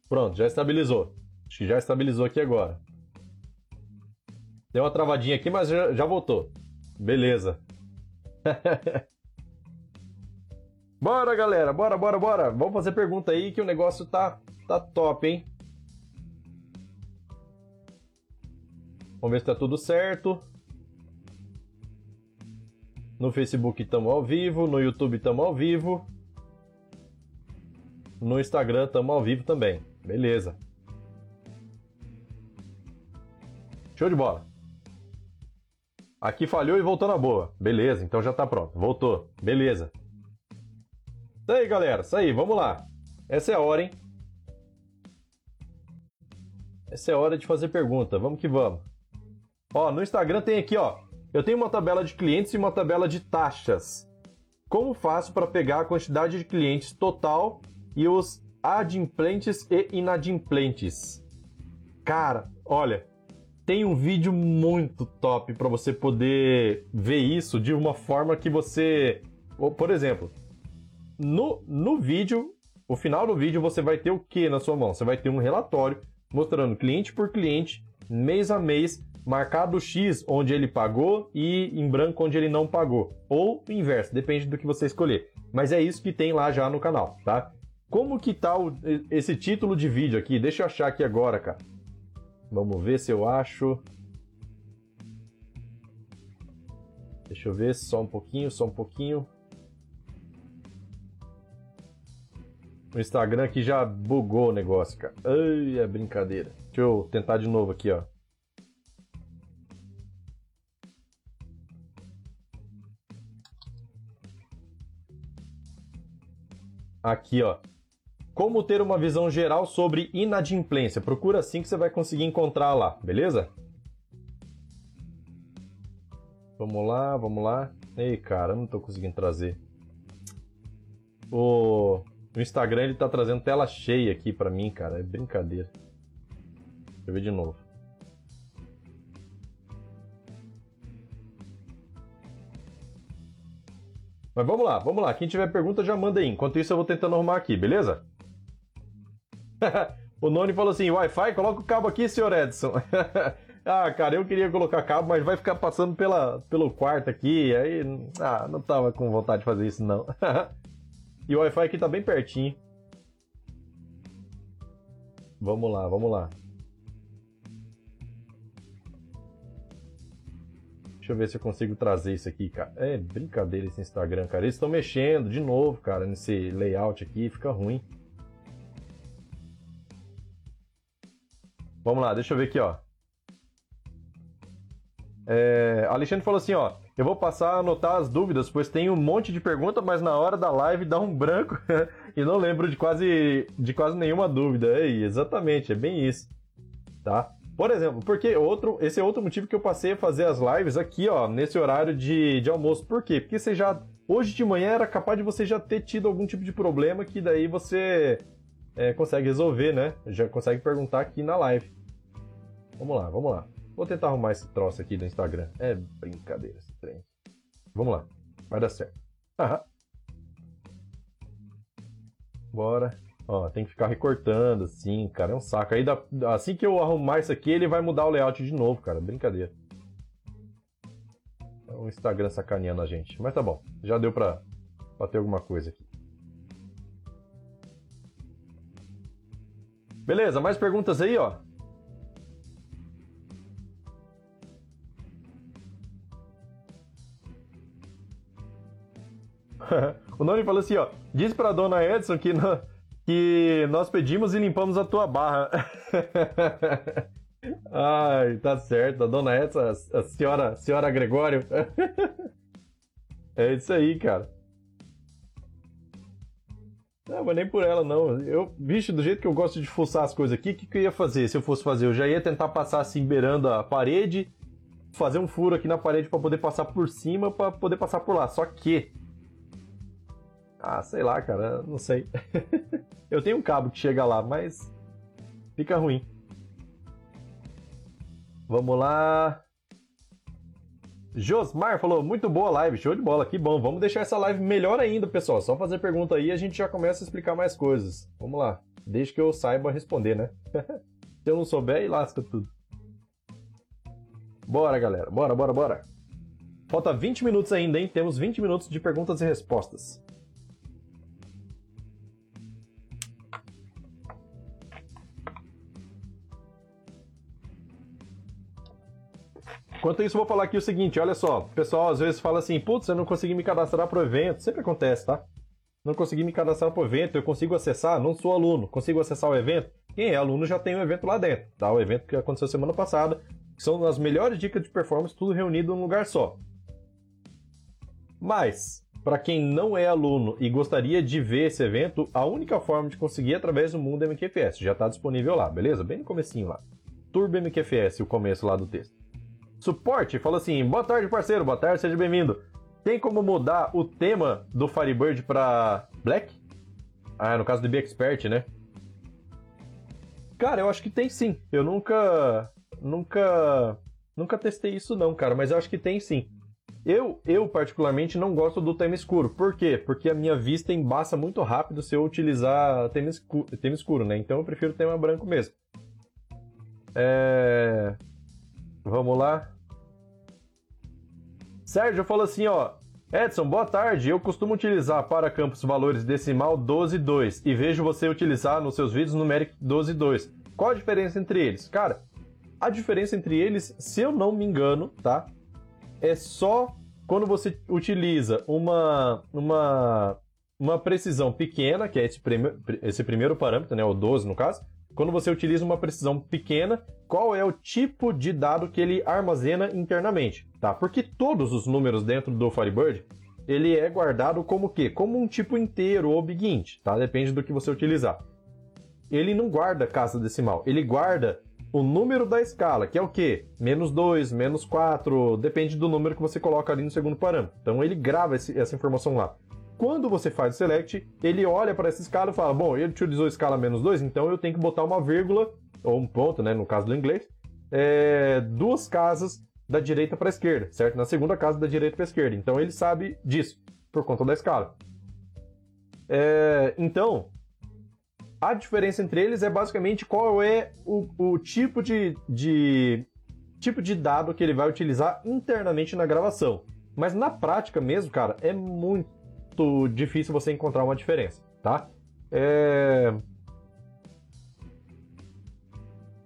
Pronto, já estabilizou. Acho que já estabilizou aqui agora. Deu uma travadinha aqui, mas já, já voltou. Beleza. bora, galera. Bora, bora, bora. Vamos fazer pergunta aí que o negócio tá, tá top, hein? Vamos ver se tá tudo certo. No Facebook estamos ao vivo, no YouTube estamos ao vivo. No Instagram estamos ao vivo também. Beleza. Show de bola. Aqui falhou e voltou na boa. Beleza, então já tá pronto. Voltou. Beleza. Isso aí, galera. Isso aí, vamos lá. Essa é a hora, hein? Essa é a hora de fazer pergunta. Vamos que vamos. Ó, no Instagram tem aqui, ó. Eu tenho uma tabela de clientes e uma tabela de taxas. Como faço para pegar a quantidade de clientes total e os adimplentes e inadimplentes? Cara, olha, tem um vídeo muito top para você poder ver isso de uma forma que você. Por exemplo, no, no vídeo, o final do vídeo, você vai ter o que na sua mão? Você vai ter um relatório mostrando cliente por cliente, mês a mês, marcado X onde ele pagou e em branco onde ele não pagou. Ou o inverso, depende do que você escolher. Mas é isso que tem lá já no canal, tá? Como que tá o, esse título de vídeo aqui? Deixa eu achar aqui agora, cara. Vamos ver se eu acho. Deixa eu ver, só um pouquinho, só um pouquinho. O Instagram aqui já bugou o negócio, cara. Ai, é brincadeira. Deixa eu tentar de novo aqui, ó. Aqui, ó. Como ter uma visão geral sobre inadimplência. Procura assim que você vai conseguir encontrar lá, beleza? Vamos lá, vamos lá. Ei, cara, não tô conseguindo trazer. O, o Instagram ele tá trazendo tela cheia aqui para mim, cara. É brincadeira. Deixa eu ver de novo. Mas vamos lá, vamos lá. Quem tiver pergunta já manda aí. Enquanto isso eu vou tentando arrumar aqui, beleza? o Noni falou assim: Wi-Fi, coloca o cabo aqui, senhor Edson. ah, cara, eu queria colocar cabo, mas vai ficar passando pela, pelo quarto aqui. Aí, ah, não tava com vontade de fazer isso, não. e o Wi-Fi aqui tá bem pertinho. Vamos lá, vamos lá. Deixa eu ver se eu consigo trazer isso aqui, cara. É brincadeira esse Instagram, cara. Eles estão mexendo de novo, cara, nesse layout aqui. Fica ruim. Vamos lá, deixa eu ver aqui, ó. É, Alexandre falou assim, ó. Eu vou passar a anotar as dúvidas, pois tem um monte de pergunta, mas na hora da live dá um branco e não lembro de quase, de quase nenhuma dúvida. É, exatamente, é bem isso. Tá? Por exemplo, porque outro, esse é outro motivo que eu passei a fazer as lives aqui, ó, nesse horário de, de almoço. Por quê? Porque você já. Hoje de manhã era capaz de você já ter tido algum tipo de problema que daí você é, consegue resolver, né? Já consegue perguntar aqui na live. Vamos lá, vamos lá. Vou tentar arrumar esse troço aqui do Instagram. É brincadeira Vamos lá. Vai dar certo. Aham. Bora. Ó, tem que ficar recortando, assim, cara. É um saco. Aí, assim que eu arrumar isso aqui, ele vai mudar o layout de novo, cara. Brincadeira. É o Instagram sacaneando a gente. Mas tá bom. Já deu pra, pra ter alguma coisa aqui. Beleza, mais perguntas aí, ó. o Noni falou assim, ó. Diz pra dona Edson que... No que nós pedimos e limpamos a tua barra. Ai, tá certo. A dona Edson, a senhora, a senhora Gregório. é isso aí, cara. Não, mas nem por ela, não. Eu, bicho, do jeito que eu gosto de fuçar as coisas aqui, o que, que eu ia fazer se eu fosse fazer? Eu já ia tentar passar assim, beirando a parede, fazer um furo aqui na parede para poder passar por cima, para poder passar por lá. Só que ah, sei lá, cara, não sei. eu tenho um cabo que chega lá, mas fica ruim. Vamos lá. Josmar falou, muito boa live, show de bola, que bom. Vamos deixar essa live melhor ainda, pessoal. Só fazer pergunta aí e a gente já começa a explicar mais coisas. Vamos lá. Desde que eu saiba responder, né? Se eu não souber, aí lasca tudo. Bora, galera. Bora, bora, bora. Falta 20 minutos ainda, hein? Temos 20 minutos de perguntas e respostas. Enquanto isso, vou falar aqui o seguinte: olha só, o pessoal às vezes fala assim, putz, eu não consegui me cadastrar para o evento. Sempre acontece, tá? Não consegui me cadastrar para o evento, eu consigo acessar? Não sou aluno, consigo acessar o evento? Quem é aluno já tem o evento lá dentro, tá? O evento que aconteceu semana passada, são as melhores dicas de performance, tudo reunido num lugar só. Mas, para quem não é aluno e gostaria de ver esse evento, a única forma de conseguir é através do Mundo MQFS. Já está disponível lá, beleza? Bem no comecinho lá. Turbo MQFS, o começo lá do texto. Suporte fala assim: boa tarde, parceiro, boa tarde, seja bem-vindo. Tem como mudar o tema do Firebird para Black? Ah, no caso do Be Expert, né? Cara, eu acho que tem sim. Eu nunca. Nunca. Nunca testei isso, não, cara, mas eu acho que tem sim. Eu, eu particularmente, não gosto do tema escuro. Por quê? Porque a minha vista embaça muito rápido se eu utilizar tema escuro, tema escuro né? Então eu prefiro tema branco mesmo. É... Vamos lá. Sérgio falou assim, ó. Edson, boa tarde. Eu costumo utilizar para campos valores decimal 12.2 e vejo você utilizar nos seus vídeos numérico 12.2. Qual a diferença entre eles? Cara, a diferença entre eles, se eu não me engano, tá? É só quando você utiliza uma, uma, uma precisão pequena, que é esse, prime esse primeiro parâmetro, né? O 12 no caso. Quando você utiliza uma precisão pequena, qual é o tipo de dado que ele armazena internamente? Tá? Porque todos os números dentro do Firebird, ele é guardado como o quê? Como um tipo inteiro ou big int, tá? Depende do que você utilizar. Ele não guarda casa decimal, ele guarda o número da escala, que é o quê? Menos 2, menos 4, depende do número que você coloca ali no segundo parâmetro. Então ele grava esse, essa informação lá. Quando você faz o select, ele olha para essa escala e fala: bom, ele utilizou escala menos 2, então eu tenho que botar uma vírgula, ou um ponto, né, no caso do inglês, é, duas casas da direita para a esquerda, certo? Na segunda casa da direita para a esquerda. Então ele sabe disso por conta da escala. É, então, a diferença entre eles é basicamente qual é o, o tipo de, de tipo de dado que ele vai utilizar internamente na gravação. Mas na prática mesmo, cara, é muito difícil você encontrar uma diferença, tá? É...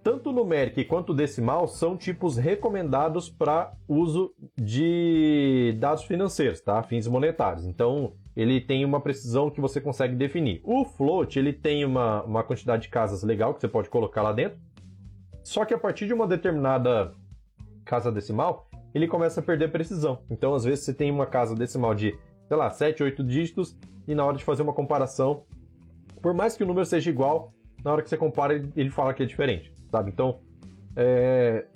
Tanto numérico quanto decimal são tipos recomendados para uso de dados financeiros, tá? Fins monetários. Então, ele tem uma precisão que você consegue definir. O float, ele tem uma, uma quantidade de casas legal que você pode colocar lá dentro. Só que a partir de uma determinada casa decimal, ele começa a perder precisão. Então, às vezes, você tem uma casa decimal de, sei lá, 7, 8 dígitos e na hora de fazer uma comparação, por mais que o número seja igual, na hora que você compara, ele fala que é diferente sabe? Então, é...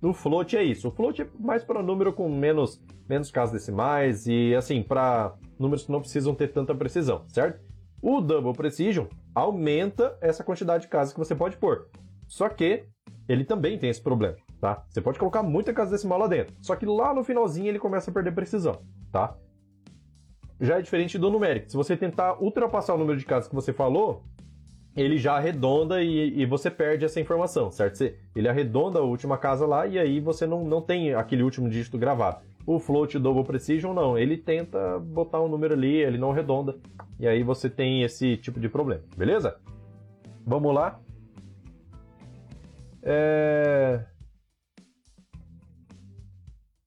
no float é isso. O float é mais para número com menos, menos casas decimais e, assim, para números que não precisam ter tanta precisão, certo? O Double Precision aumenta essa quantidade de casas que você pode pôr. Só que ele também tem esse problema, tá? Você pode colocar muita casa decimal lá dentro, só que lá no finalzinho ele começa a perder precisão, tá? Já é diferente do numérico. Se você tentar ultrapassar o número de casas que você falou, ele já arredonda e, e, você perde essa informação, certo? Você, ele arredonda a última casa lá e aí você não, não tem aquele último dígito gravado. O float double precision não, ele tenta botar um número ali, ele não arredonda e aí você tem esse tipo de problema, beleza? Vamos lá. É...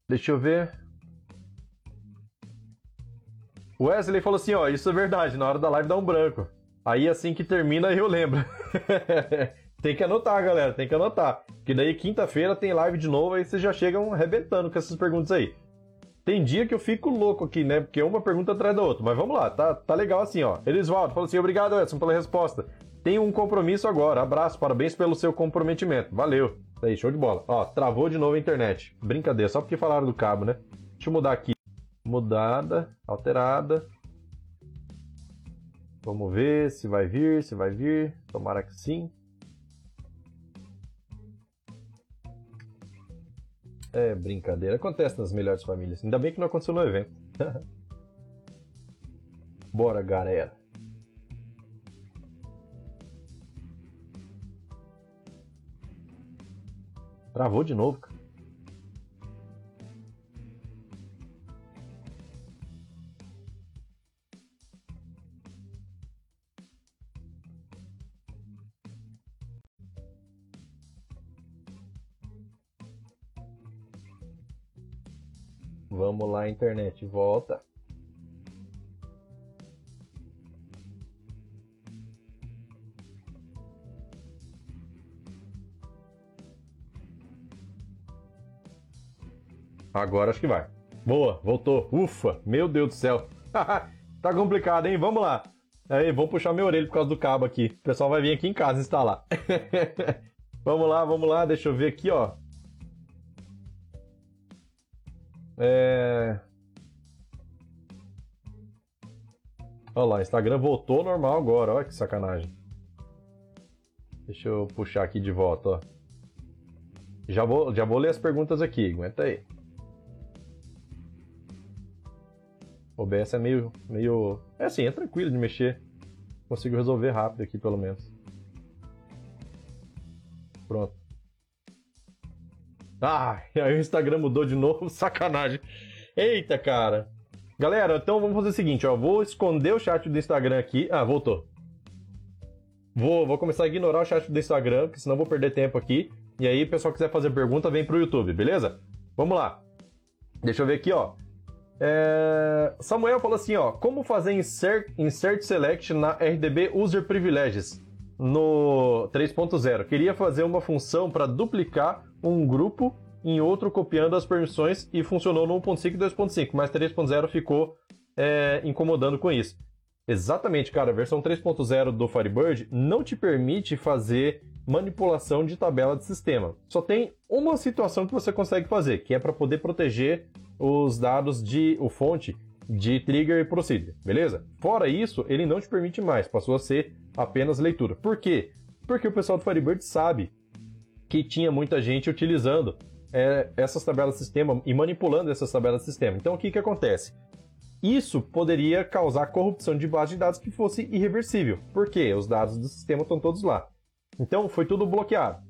Deixa eu ver. Wesley falou assim, ó, isso é verdade, na hora da live dá um branco. Aí assim que termina eu lembro. tem que anotar, galera, tem que anotar. Que daí quinta-feira tem live de novo, aí vocês já chegam arrebentando com essas perguntas aí. Tem dia que eu fico louco aqui, né? Porque uma pergunta atrás da outra. Mas vamos lá, tá, tá legal assim, ó. Elisvaldo falou assim: obrigado, Edson, pela resposta. Tenho um compromisso agora. Abraço, parabéns pelo seu comprometimento. Valeu. Aí, show de bola. Ó, travou de novo a internet. Brincadeira, só porque falaram do cabo, né? Deixa eu mudar aqui. Mudada, alterada. Vamos ver se vai vir, se vai vir. Tomara que sim. É brincadeira. Acontece nas melhores famílias. Ainda bem que não aconteceu no evento. Bora, galera. Travou de novo, cara. Vamos lá, internet, volta. Agora acho que vai. Boa, voltou. Ufa, meu Deus do céu. tá complicado, hein? Vamos lá. Aí, vamos puxar meu orelha por causa do cabo aqui. O pessoal vai vir aqui em casa instalar. vamos lá, vamos lá. Deixa eu ver aqui, ó. É... Olha lá, Instagram voltou normal agora, olha que sacanagem. Deixa eu puxar aqui de volta, ó. Já vou, já vou ler as perguntas aqui, aguenta aí. O OBS é meio, meio... É assim, é tranquilo de mexer. Consigo resolver rápido aqui, pelo menos. Pronto. Ah, aí o Instagram mudou de novo, sacanagem. Eita, cara. Galera, então vamos fazer o seguinte, ó. Vou esconder o chat do Instagram aqui. Ah, voltou. Vou, vou começar a ignorar o chat do Instagram, porque senão vou perder tempo aqui. E aí, o pessoal quiser fazer pergunta, vem pro YouTube, beleza? Vamos lá. Deixa eu ver aqui, ó. É... Samuel falou assim, ó. Como fazer insert, insert select na RDB User Privileges no 3.0? Queria fazer uma função para duplicar um grupo em outro copiando as permissões e funcionou no 1.5 e 2.5, mas 3.0 ficou é, incomodando com isso. Exatamente, cara. A versão 3.0 do Firebird não te permite fazer manipulação de tabela de sistema. Só tem uma situação que você consegue fazer, que é para poder proteger os dados de o fonte de trigger e procedure, beleza? Fora isso, ele não te permite mais, passou a ser apenas leitura. Por quê? Porque o pessoal do Firebird sabe que tinha muita gente utilizando é, essas tabelas de sistema e manipulando essas tabelas de sistema. Então o que, que acontece? Isso poderia causar corrupção de base de dados que fosse irreversível. Por quê? Os dados do sistema estão todos lá. Então foi tudo bloqueado.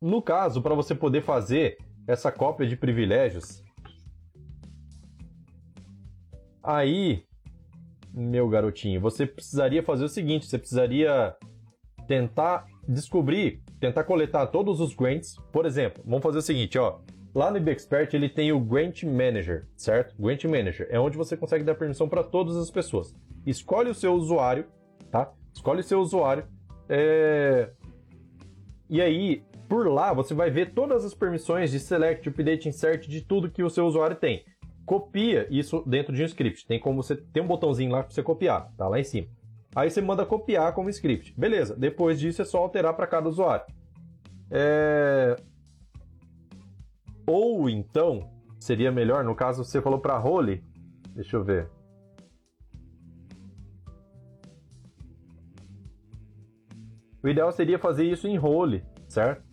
No caso, para você poder fazer essa cópia de privilégios, aí, meu garotinho, você precisaria fazer o seguinte: você precisaria tentar descobrir, tentar coletar todos os grants. Por exemplo, vamos fazer o seguinte, ó. Lá no IBExpert ele tem o Grant Manager, certo? Grant Manager é onde você consegue dar permissão para todas as pessoas. Escolhe o seu usuário, tá? Escolhe o seu usuário. É... E aí, por lá, você vai ver todas as permissões de select, update, insert, de tudo que o seu usuário tem. Copia isso dentro de um script. Tem como você tem um botãozinho lá para você copiar, tá lá em cima. Aí você manda copiar como script. Beleza, depois disso é só alterar para cada usuário. É... Ou então, seria melhor, no caso você falou para role, deixa eu ver. O ideal seria fazer isso em role, certo?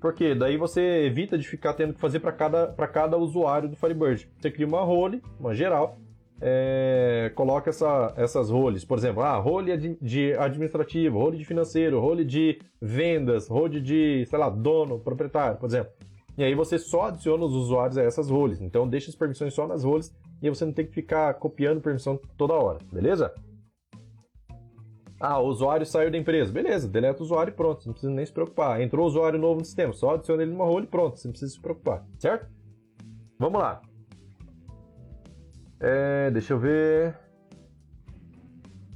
Porque daí você evita de ficar tendo que fazer para cada, cada usuário do Firebird. Você cria uma role, uma geral, é, coloca essa, essas roles. Por exemplo, ah, role de administrativo, role de financeiro, role de vendas, role de, sei lá, dono, proprietário, por exemplo. E aí você só adiciona os usuários a essas roles. Então deixa as permissões só nas roles e você não tem que ficar copiando permissão toda hora, beleza? Ah, o usuário saiu da empresa. Beleza, deleta o usuário e pronto, não precisa nem se preocupar. Entrou o usuário novo no sistema, só adiciona ele numa role e pronto, você não precisa se preocupar, certo? Vamos lá. É, deixa eu ver.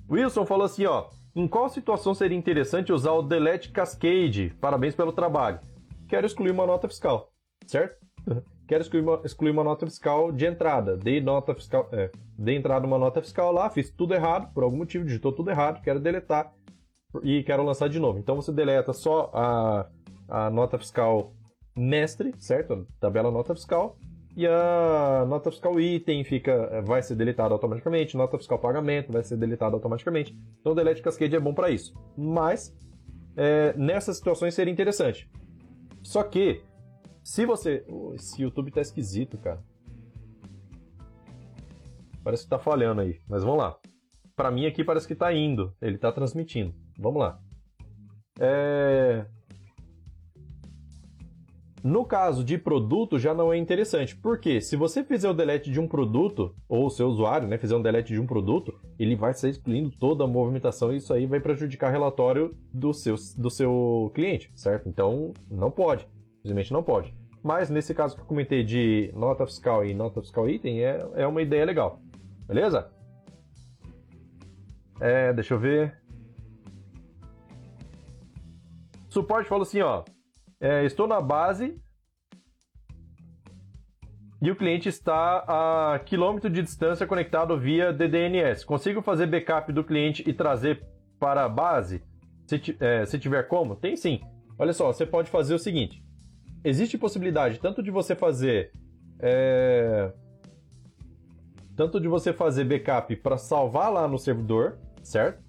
Wilson falou assim, ó. Em qual situação seria interessante usar o Delete Cascade? Parabéns pelo trabalho. Quero excluir uma nota fiscal, certo? Quero excluir uma, excluir uma nota fiscal de entrada. Dei nota fiscal, é, dei entrada uma nota fiscal lá, fiz tudo errado, por algum motivo, digitou tudo errado, quero deletar e quero lançar de novo. Então você deleta só a, a nota fiscal mestre, certo? Tabela nota fiscal e a nota fiscal item fica, vai ser deletada automaticamente, nota fiscal pagamento vai ser deletada automaticamente. Então o delete cascade é bom para isso. Mas é, nessas situações seria interessante. Só que Se você. Esse YouTube tá esquisito, cara. Parece que tá falhando aí, mas vamos lá. Para mim aqui parece que tá indo, ele tá transmitindo. Vamos lá. É... No caso de produto, já não é interessante. Porque se você fizer o delete de um produto, ou o seu usuário né, fizer um delete de um produto, ele vai sair excluindo toda a movimentação e isso aí vai prejudicar o relatório do seu, do seu cliente, certo? Então, não pode. Simplesmente não pode. Mas nesse caso que eu comentei de nota fiscal e nota fiscal item, é, é uma ideia legal. Beleza? É, deixa eu ver. Suporte falou assim, ó. É, estou na base e o cliente está a quilômetro de distância conectado via DDNS. Consigo fazer backup do cliente e trazer para a base? Se, é, se tiver como? Tem sim. Olha só, você pode fazer o seguinte: existe possibilidade tanto de você fazer. É, tanto de você fazer backup para salvar lá no servidor, certo?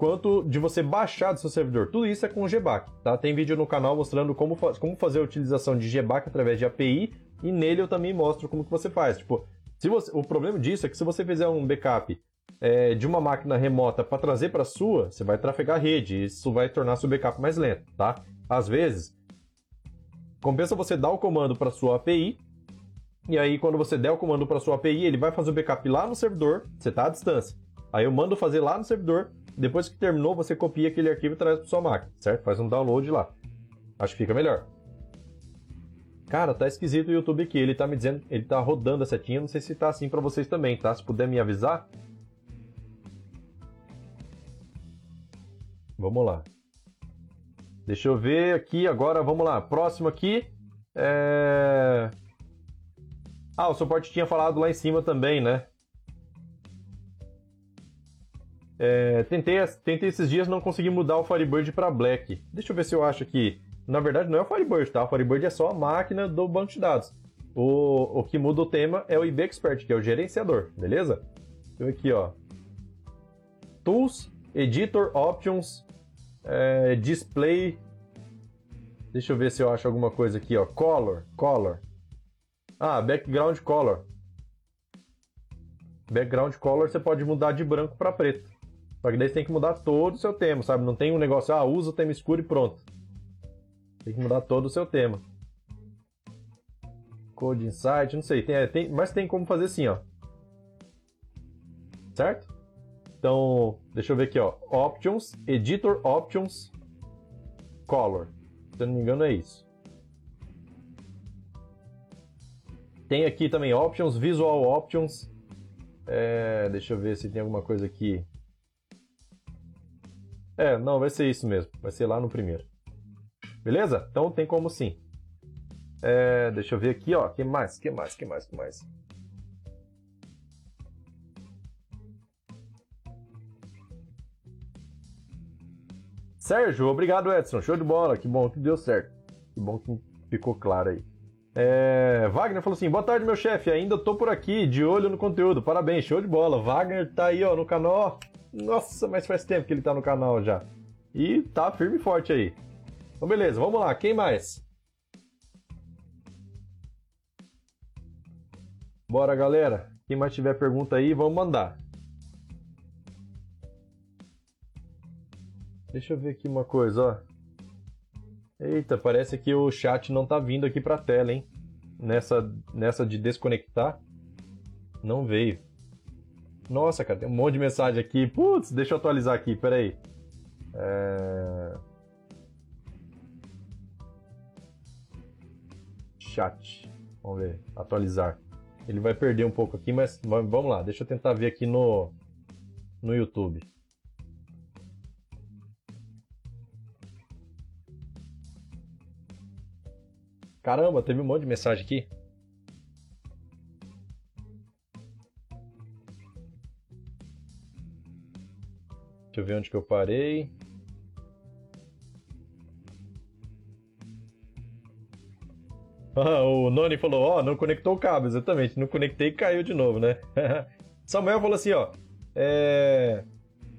Quanto de você baixar do seu servidor. Tudo isso é com o GBAC, tá? Tem vídeo no canal mostrando como, fa como fazer a utilização de GBAC através de API e nele eu também mostro como que você faz. Tipo, se você, o problema disso é que se você fizer um backup é, de uma máquina remota para trazer para sua, você vai trafegar a rede e isso vai tornar seu backup mais lento, tá? Às vezes, compensa você dar o comando para sua API e aí quando você der o comando para sua API, ele vai fazer o backup lá no servidor, você está à distância. Aí eu mando fazer lá no servidor, depois que terminou, você copia aquele arquivo e traz para sua máquina, certo? Faz um download lá. Acho que fica melhor. Cara, tá esquisito o YouTube aqui. Ele tá me dizendo, ele tá rodando a setinha. Não sei se tá assim para vocês também, tá? Se puder me avisar. Vamos lá. Deixa eu ver aqui agora. Vamos lá. Próximo aqui. É... Ah, o suporte tinha falado lá em cima também, né? É, tentei, tentei esses dias não consegui mudar o Firebird para Black. Deixa eu ver se eu acho aqui. Na verdade, não é o Firebird, tá? O Firebird é só a máquina do banco de dados. O, o que muda o tema é o IB Expert, que é o gerenciador, beleza? Ver aqui, ó. Tools, Editor, Options, é, Display. Deixa eu ver se eu acho alguma coisa aqui, ó. Color, Color. Ah, Background Color. Background Color você pode mudar de branco para preto. Só que daí você tem que mudar todo o seu tema, sabe? Não tem um negócio, ah, usa o tema escuro e pronto. Tem que mudar todo o seu tema. Code Insight, não sei, tem, é, tem, mas tem como fazer assim, ó. Certo? Então, deixa eu ver aqui, ó. Options, Editor Options, Color. Se eu não me engano é isso. Tem aqui também Options, Visual Options. É, deixa eu ver se tem alguma coisa aqui. É, não, vai ser isso mesmo. Vai ser lá no primeiro. Beleza? Então tem como sim. É, deixa eu ver aqui, ó. Que mais? Que mais? Que mais? Que mais? Sérgio, obrigado, Edson. Show de bola. Que bom que deu certo. Que bom que ficou claro aí. É, Wagner falou assim: boa tarde, meu chefe. Ainda tô por aqui, de olho no conteúdo. Parabéns, show de bola. Wagner tá aí, ó, no canal. Nossa, mas faz tempo que ele tá no canal já. E tá firme e forte aí. Então, beleza, vamos lá. Quem mais? Bora, galera. Quem mais tiver pergunta aí, vamos mandar. Deixa eu ver aqui uma coisa, ó. Eita, parece que o chat não tá vindo aqui pra tela, hein? Nessa, nessa de desconectar, não veio. Nossa, cara, tem um monte de mensagem aqui. Putz, deixa eu atualizar aqui, peraí. É... Chat. Vamos ver, atualizar. Ele vai perder um pouco aqui, mas vamos lá. Deixa eu tentar ver aqui no, no YouTube. Caramba, teve um monte de mensagem aqui. Deixa eu ver onde que eu parei. Ah, o Noni falou, ó, oh, não conectou o cabo, exatamente. Não conectei e caiu de novo, né? Samuel falou assim, ó. É...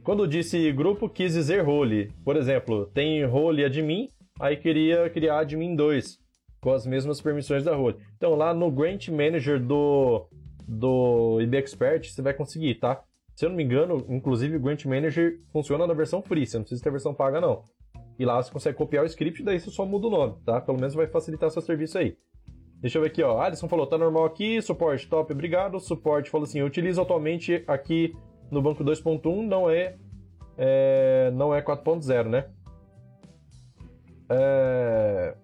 Quando disse grupo, quis dizer role. Por exemplo, tem role admin, aí queria criar admin 2. com as mesmas permissões da role. Então lá no Grant Manager do, do IB Expert você vai conseguir, tá? Se eu não me engano, inclusive o Grant Manager funciona na versão free, você não precisa ter a versão paga não. E lá você consegue copiar o script, daí você só muda o nome, tá? Pelo menos vai facilitar seu serviço aí. Deixa eu ver aqui, ó. Alisson falou, tá normal aqui, suporte top, obrigado. Suporte falou assim, eu utilizo atualmente aqui no banco 2.1, não é, é não é 4.0, né? É...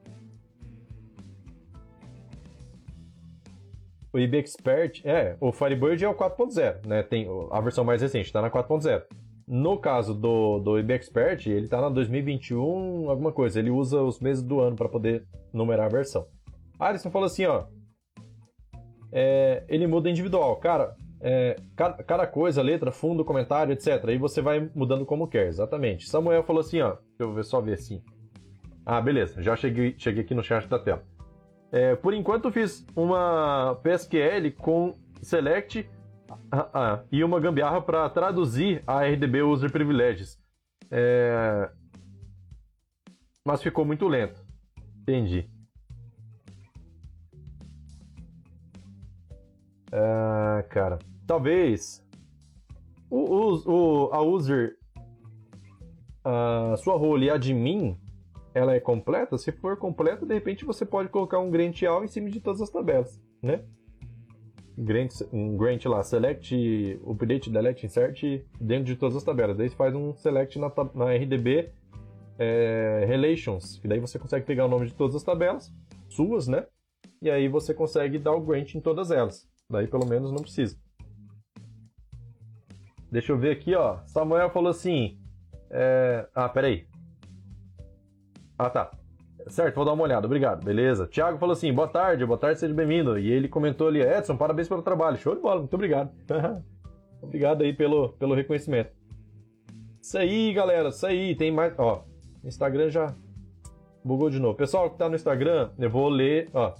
O IB Expert, é, o Firebird é o 4.0, né? Tem a versão mais recente, tá na 4.0. No caso do, do IB Expert, ele tá na 2021, alguma coisa. Ele usa os meses do ano para poder numerar a versão. Alisson falou assim, ó. É, ele muda individual. Cara, é, cada, cada, coisa, letra, fundo, comentário, etc. Aí você vai mudando como quer, exatamente. Samuel falou assim, ó. Deixa eu ver, só ver assim. Ah, beleza. Já cheguei, cheguei aqui no chat da tela. É, por enquanto fiz uma PSQL com select ah, ah, e uma gambiarra para traduzir a RDB User Privileges. É... Mas ficou muito lento. Entendi. É, cara, talvez o, o, o, a user, a sua role admin ela é completa, se for completa, de repente você pode colocar um grant all em cima de todas as tabelas, né? Grant, um grant lá, select, update, delete, insert dentro de todas as tabelas. Daí você faz um select na, na RDB é, relations, que daí você consegue pegar o nome de todas as tabelas, suas, né? E aí você consegue dar o grant em todas elas. Daí pelo menos não precisa. Deixa eu ver aqui, ó. Samuel falou assim. É... Ah, peraí. Ah, tá. Certo, vou dar uma olhada, obrigado, beleza. Thiago falou assim: boa tarde, boa tarde, seja bem-vindo. E ele comentou ali: Edson, parabéns pelo trabalho, show de bola, muito obrigado. obrigado aí pelo, pelo reconhecimento. Isso aí, galera, isso aí, tem mais. Ó, Instagram já bugou de novo. Pessoal que tá no Instagram, eu vou ler, ó.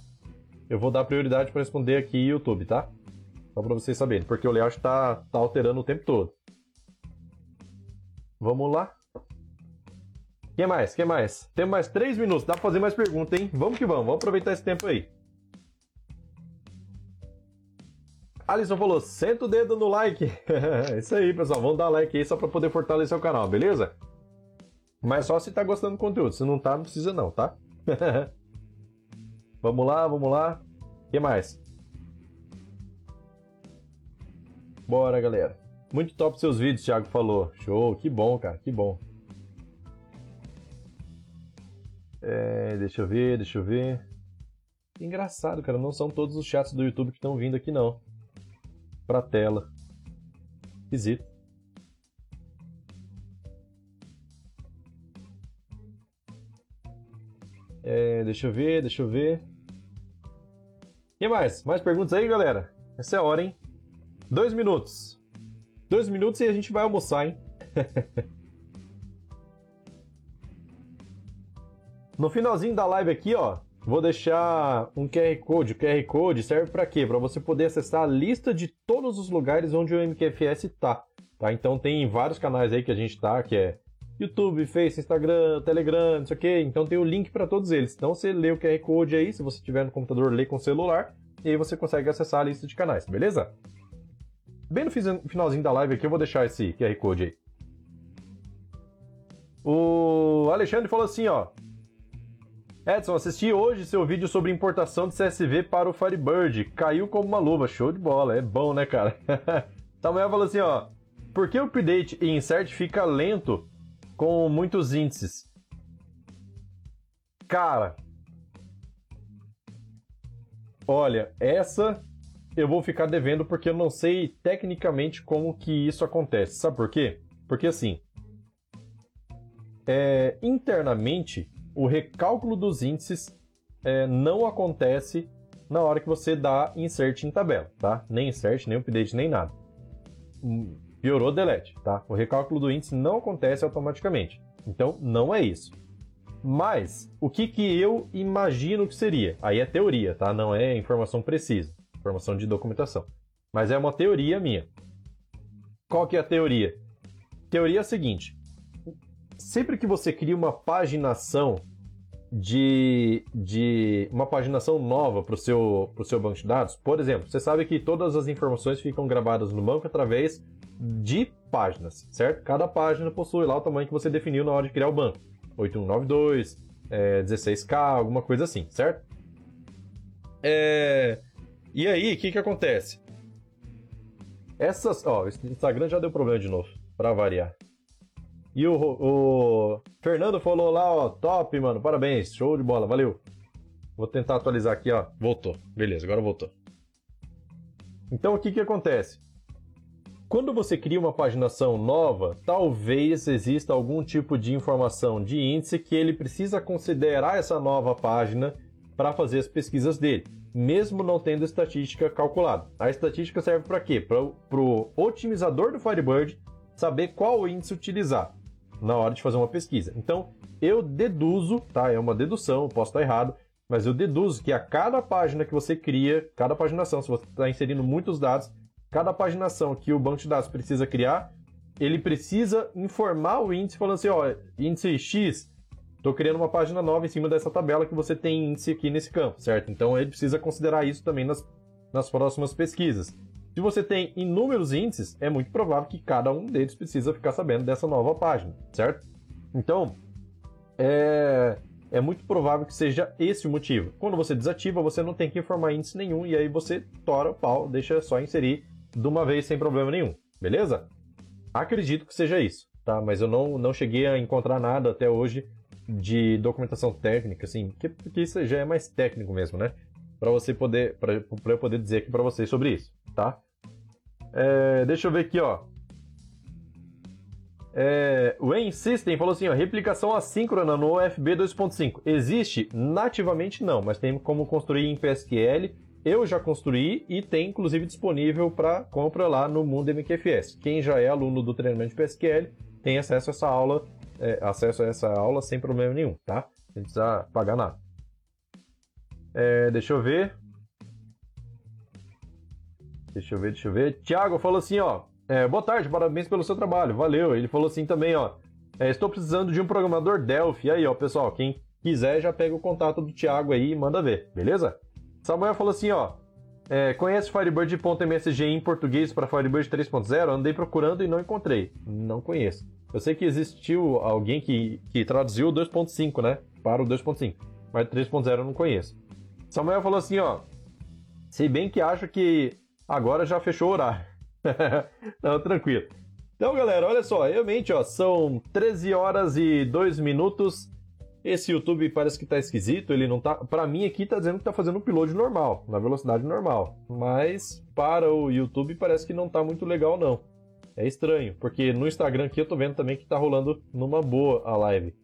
Eu vou dar prioridade para responder aqui YouTube, tá? Só para vocês saberem, porque o layout tá, tá alterando o tempo todo. Vamos lá. Quem mais? Quem mais? Temos mais três minutos. Dá pra fazer mais perguntas, hein? Vamos que vamos. Vamos aproveitar esse tempo aí. Alisson falou, senta o dedo no like. Isso aí, pessoal. Vamos dar like aí só para poder fortalecer o canal, beleza? Mas só se tá gostando do conteúdo. Se não tá, não precisa não, tá? vamos lá, vamos lá. Que mais? Bora, galera. Muito top seus vídeos, Thiago falou. Show, que bom, cara, que bom. É, deixa eu ver, deixa eu ver. Engraçado, cara, não são todos os chats do YouTube que estão vindo aqui, não. Pra tela. Esquisito. É, deixa eu ver, deixa eu ver. E mais? Mais perguntas aí, galera? Essa é a hora, hein? Dois minutos. Dois minutos e a gente vai almoçar, hein? No finalzinho da live aqui, ó, vou deixar um QR Code. O QR Code serve para quê? Para você poder acessar a lista de todos os lugares onde o MQFS tá. tá? Então tem vários canais aí que a gente tá, que é YouTube, Face, Instagram, Telegram, não sei o quê. Então tem o link para todos eles. Então você lê o QR Code aí, se você tiver no computador, lê com celular, e aí você consegue acessar a lista de canais, beleza? Bem no finalzinho da live aqui eu vou deixar esse QR Code aí. O Alexandre falou assim, ó. Edson, assisti hoje seu vídeo sobre importação de CSV para o Firebird. Caiu como uma luva. Show de bola. É bom, né, cara? Samuel falou assim, ó. Por que o update e insert fica lento com muitos índices? Cara. Olha, essa eu vou ficar devendo porque eu não sei tecnicamente como que isso acontece. Sabe por quê? Porque assim, é, internamente o recálculo dos índices é, não acontece na hora que você dá insert em tabela, tá? Nem insert, nem update, nem nada. Hum, piorou, delete, tá? O recálculo do índice não acontece automaticamente. Então, não é isso. Mas, o que, que eu imagino que seria? Aí é teoria, tá? Não é informação precisa, informação de documentação. Mas é uma teoria minha. Qual que é a teoria? Teoria é a seguinte: sempre que você cria uma paginação de, de uma paginação nova para o seu, seu banco de dados, por exemplo, você sabe que todas as informações ficam gravadas no banco através de páginas, certo? Cada página possui lá o tamanho que você definiu na hora de criar o banco. 8192, é, 16K, alguma coisa assim, certo? É... E aí, o que, que acontece? Essas. Ó, o Instagram já deu problema de novo, para variar. E o, o Fernando falou lá, ó, top, mano, parabéns, show de bola, valeu. Vou tentar atualizar aqui, ó. Voltou. Beleza, agora voltou. Então o que que acontece? Quando você cria uma paginação nova, talvez exista algum tipo de informação de índice que ele precisa considerar essa nova página para fazer as pesquisas dele, mesmo não tendo estatística calculada. A estatística serve para quê? Para o otimizador do Firebird saber qual índice utilizar na hora de fazer uma pesquisa. Então, eu deduzo, tá? É uma dedução, posso estar errado, mas eu deduzo que a cada página que você cria, cada paginação, se você está inserindo muitos dados, cada paginação que o banco de dados precisa criar, ele precisa informar o índice falando assim, ó, índice X, estou criando uma página nova em cima dessa tabela que você tem índice aqui nesse campo, certo? Então ele precisa considerar isso também nas, nas próximas pesquisas. Se você tem inúmeros índices, é muito provável que cada um deles precisa ficar sabendo dessa nova página, certo? Então, é, é muito provável que seja esse o motivo. Quando você desativa, você não tem que informar índice nenhum e aí você tora o pau, deixa só inserir de uma vez sem problema nenhum, beleza? Acredito que seja isso, tá? Mas eu não, não cheguei a encontrar nada até hoje de documentação técnica, assim, que, isso já é mais técnico mesmo, né? Para você poder, para eu poder dizer aqui para vocês sobre isso, tá? É, deixa eu ver aqui, ó. É, o System falou assim, ó, replicação assíncrona no UFB 2.5. Existe? Nativamente não, mas tem como construir em PSQL eu já construí e tem inclusive disponível para compra lá no Mundo MQFS. Quem já é aluno do treinamento de PSQL tem acesso a essa aula, é, acesso a essa aula sem problema nenhum, tá? Não precisa pagar nada. É, deixa eu ver. Deixa eu ver, deixa eu ver. Tiago falou assim, ó. É, boa tarde, parabéns pelo seu trabalho. Valeu. Ele falou assim também, ó. É, estou precisando de um programador Delphi. Aí, ó, pessoal, quem quiser já pega o contato do Tiago aí e manda ver, beleza? Samuel falou assim, ó. É, conhece Firebird.msg em português para Firebird 3.0? Andei procurando e não encontrei. Não conheço. Eu sei que existiu alguém que, que traduziu o 2.5, né? Para o 2.5. Mas 3.0 eu não conheço. Samuel falou assim, ó. Sei bem que acho que agora já fechou o horário. não, tranquilo. Então, galera, olha só. Realmente, ó, são 13 horas e 2 minutos. Esse YouTube parece que tá esquisito, ele não tá. Para mim aqui tá dizendo que tá fazendo um upload normal, na velocidade normal. Mas para o YouTube parece que não tá muito legal não. É estranho, porque no Instagram aqui eu tô vendo também que tá rolando numa boa a live.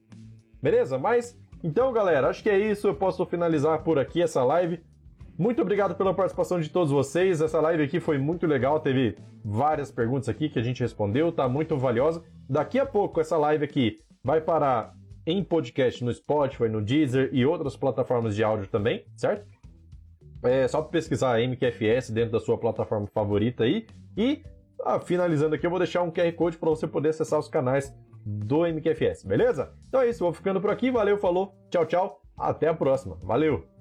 Beleza? Mas então, galera, acho que é isso. Eu posso finalizar por aqui essa live. Muito obrigado pela participação de todos vocês. Essa live aqui foi muito legal. Teve várias perguntas aqui que a gente respondeu, tá muito valiosa. Daqui a pouco essa live aqui vai parar em podcast no Spotify, no Deezer e outras plataformas de áudio também, certo? É só pesquisar MQFS dentro da sua plataforma favorita aí. E, ah, finalizando aqui, eu vou deixar um QR Code para você poder acessar os canais do MQFS, beleza? Então é isso, vou ficando por aqui. Valeu, falou, tchau, tchau. Até a próxima. Valeu!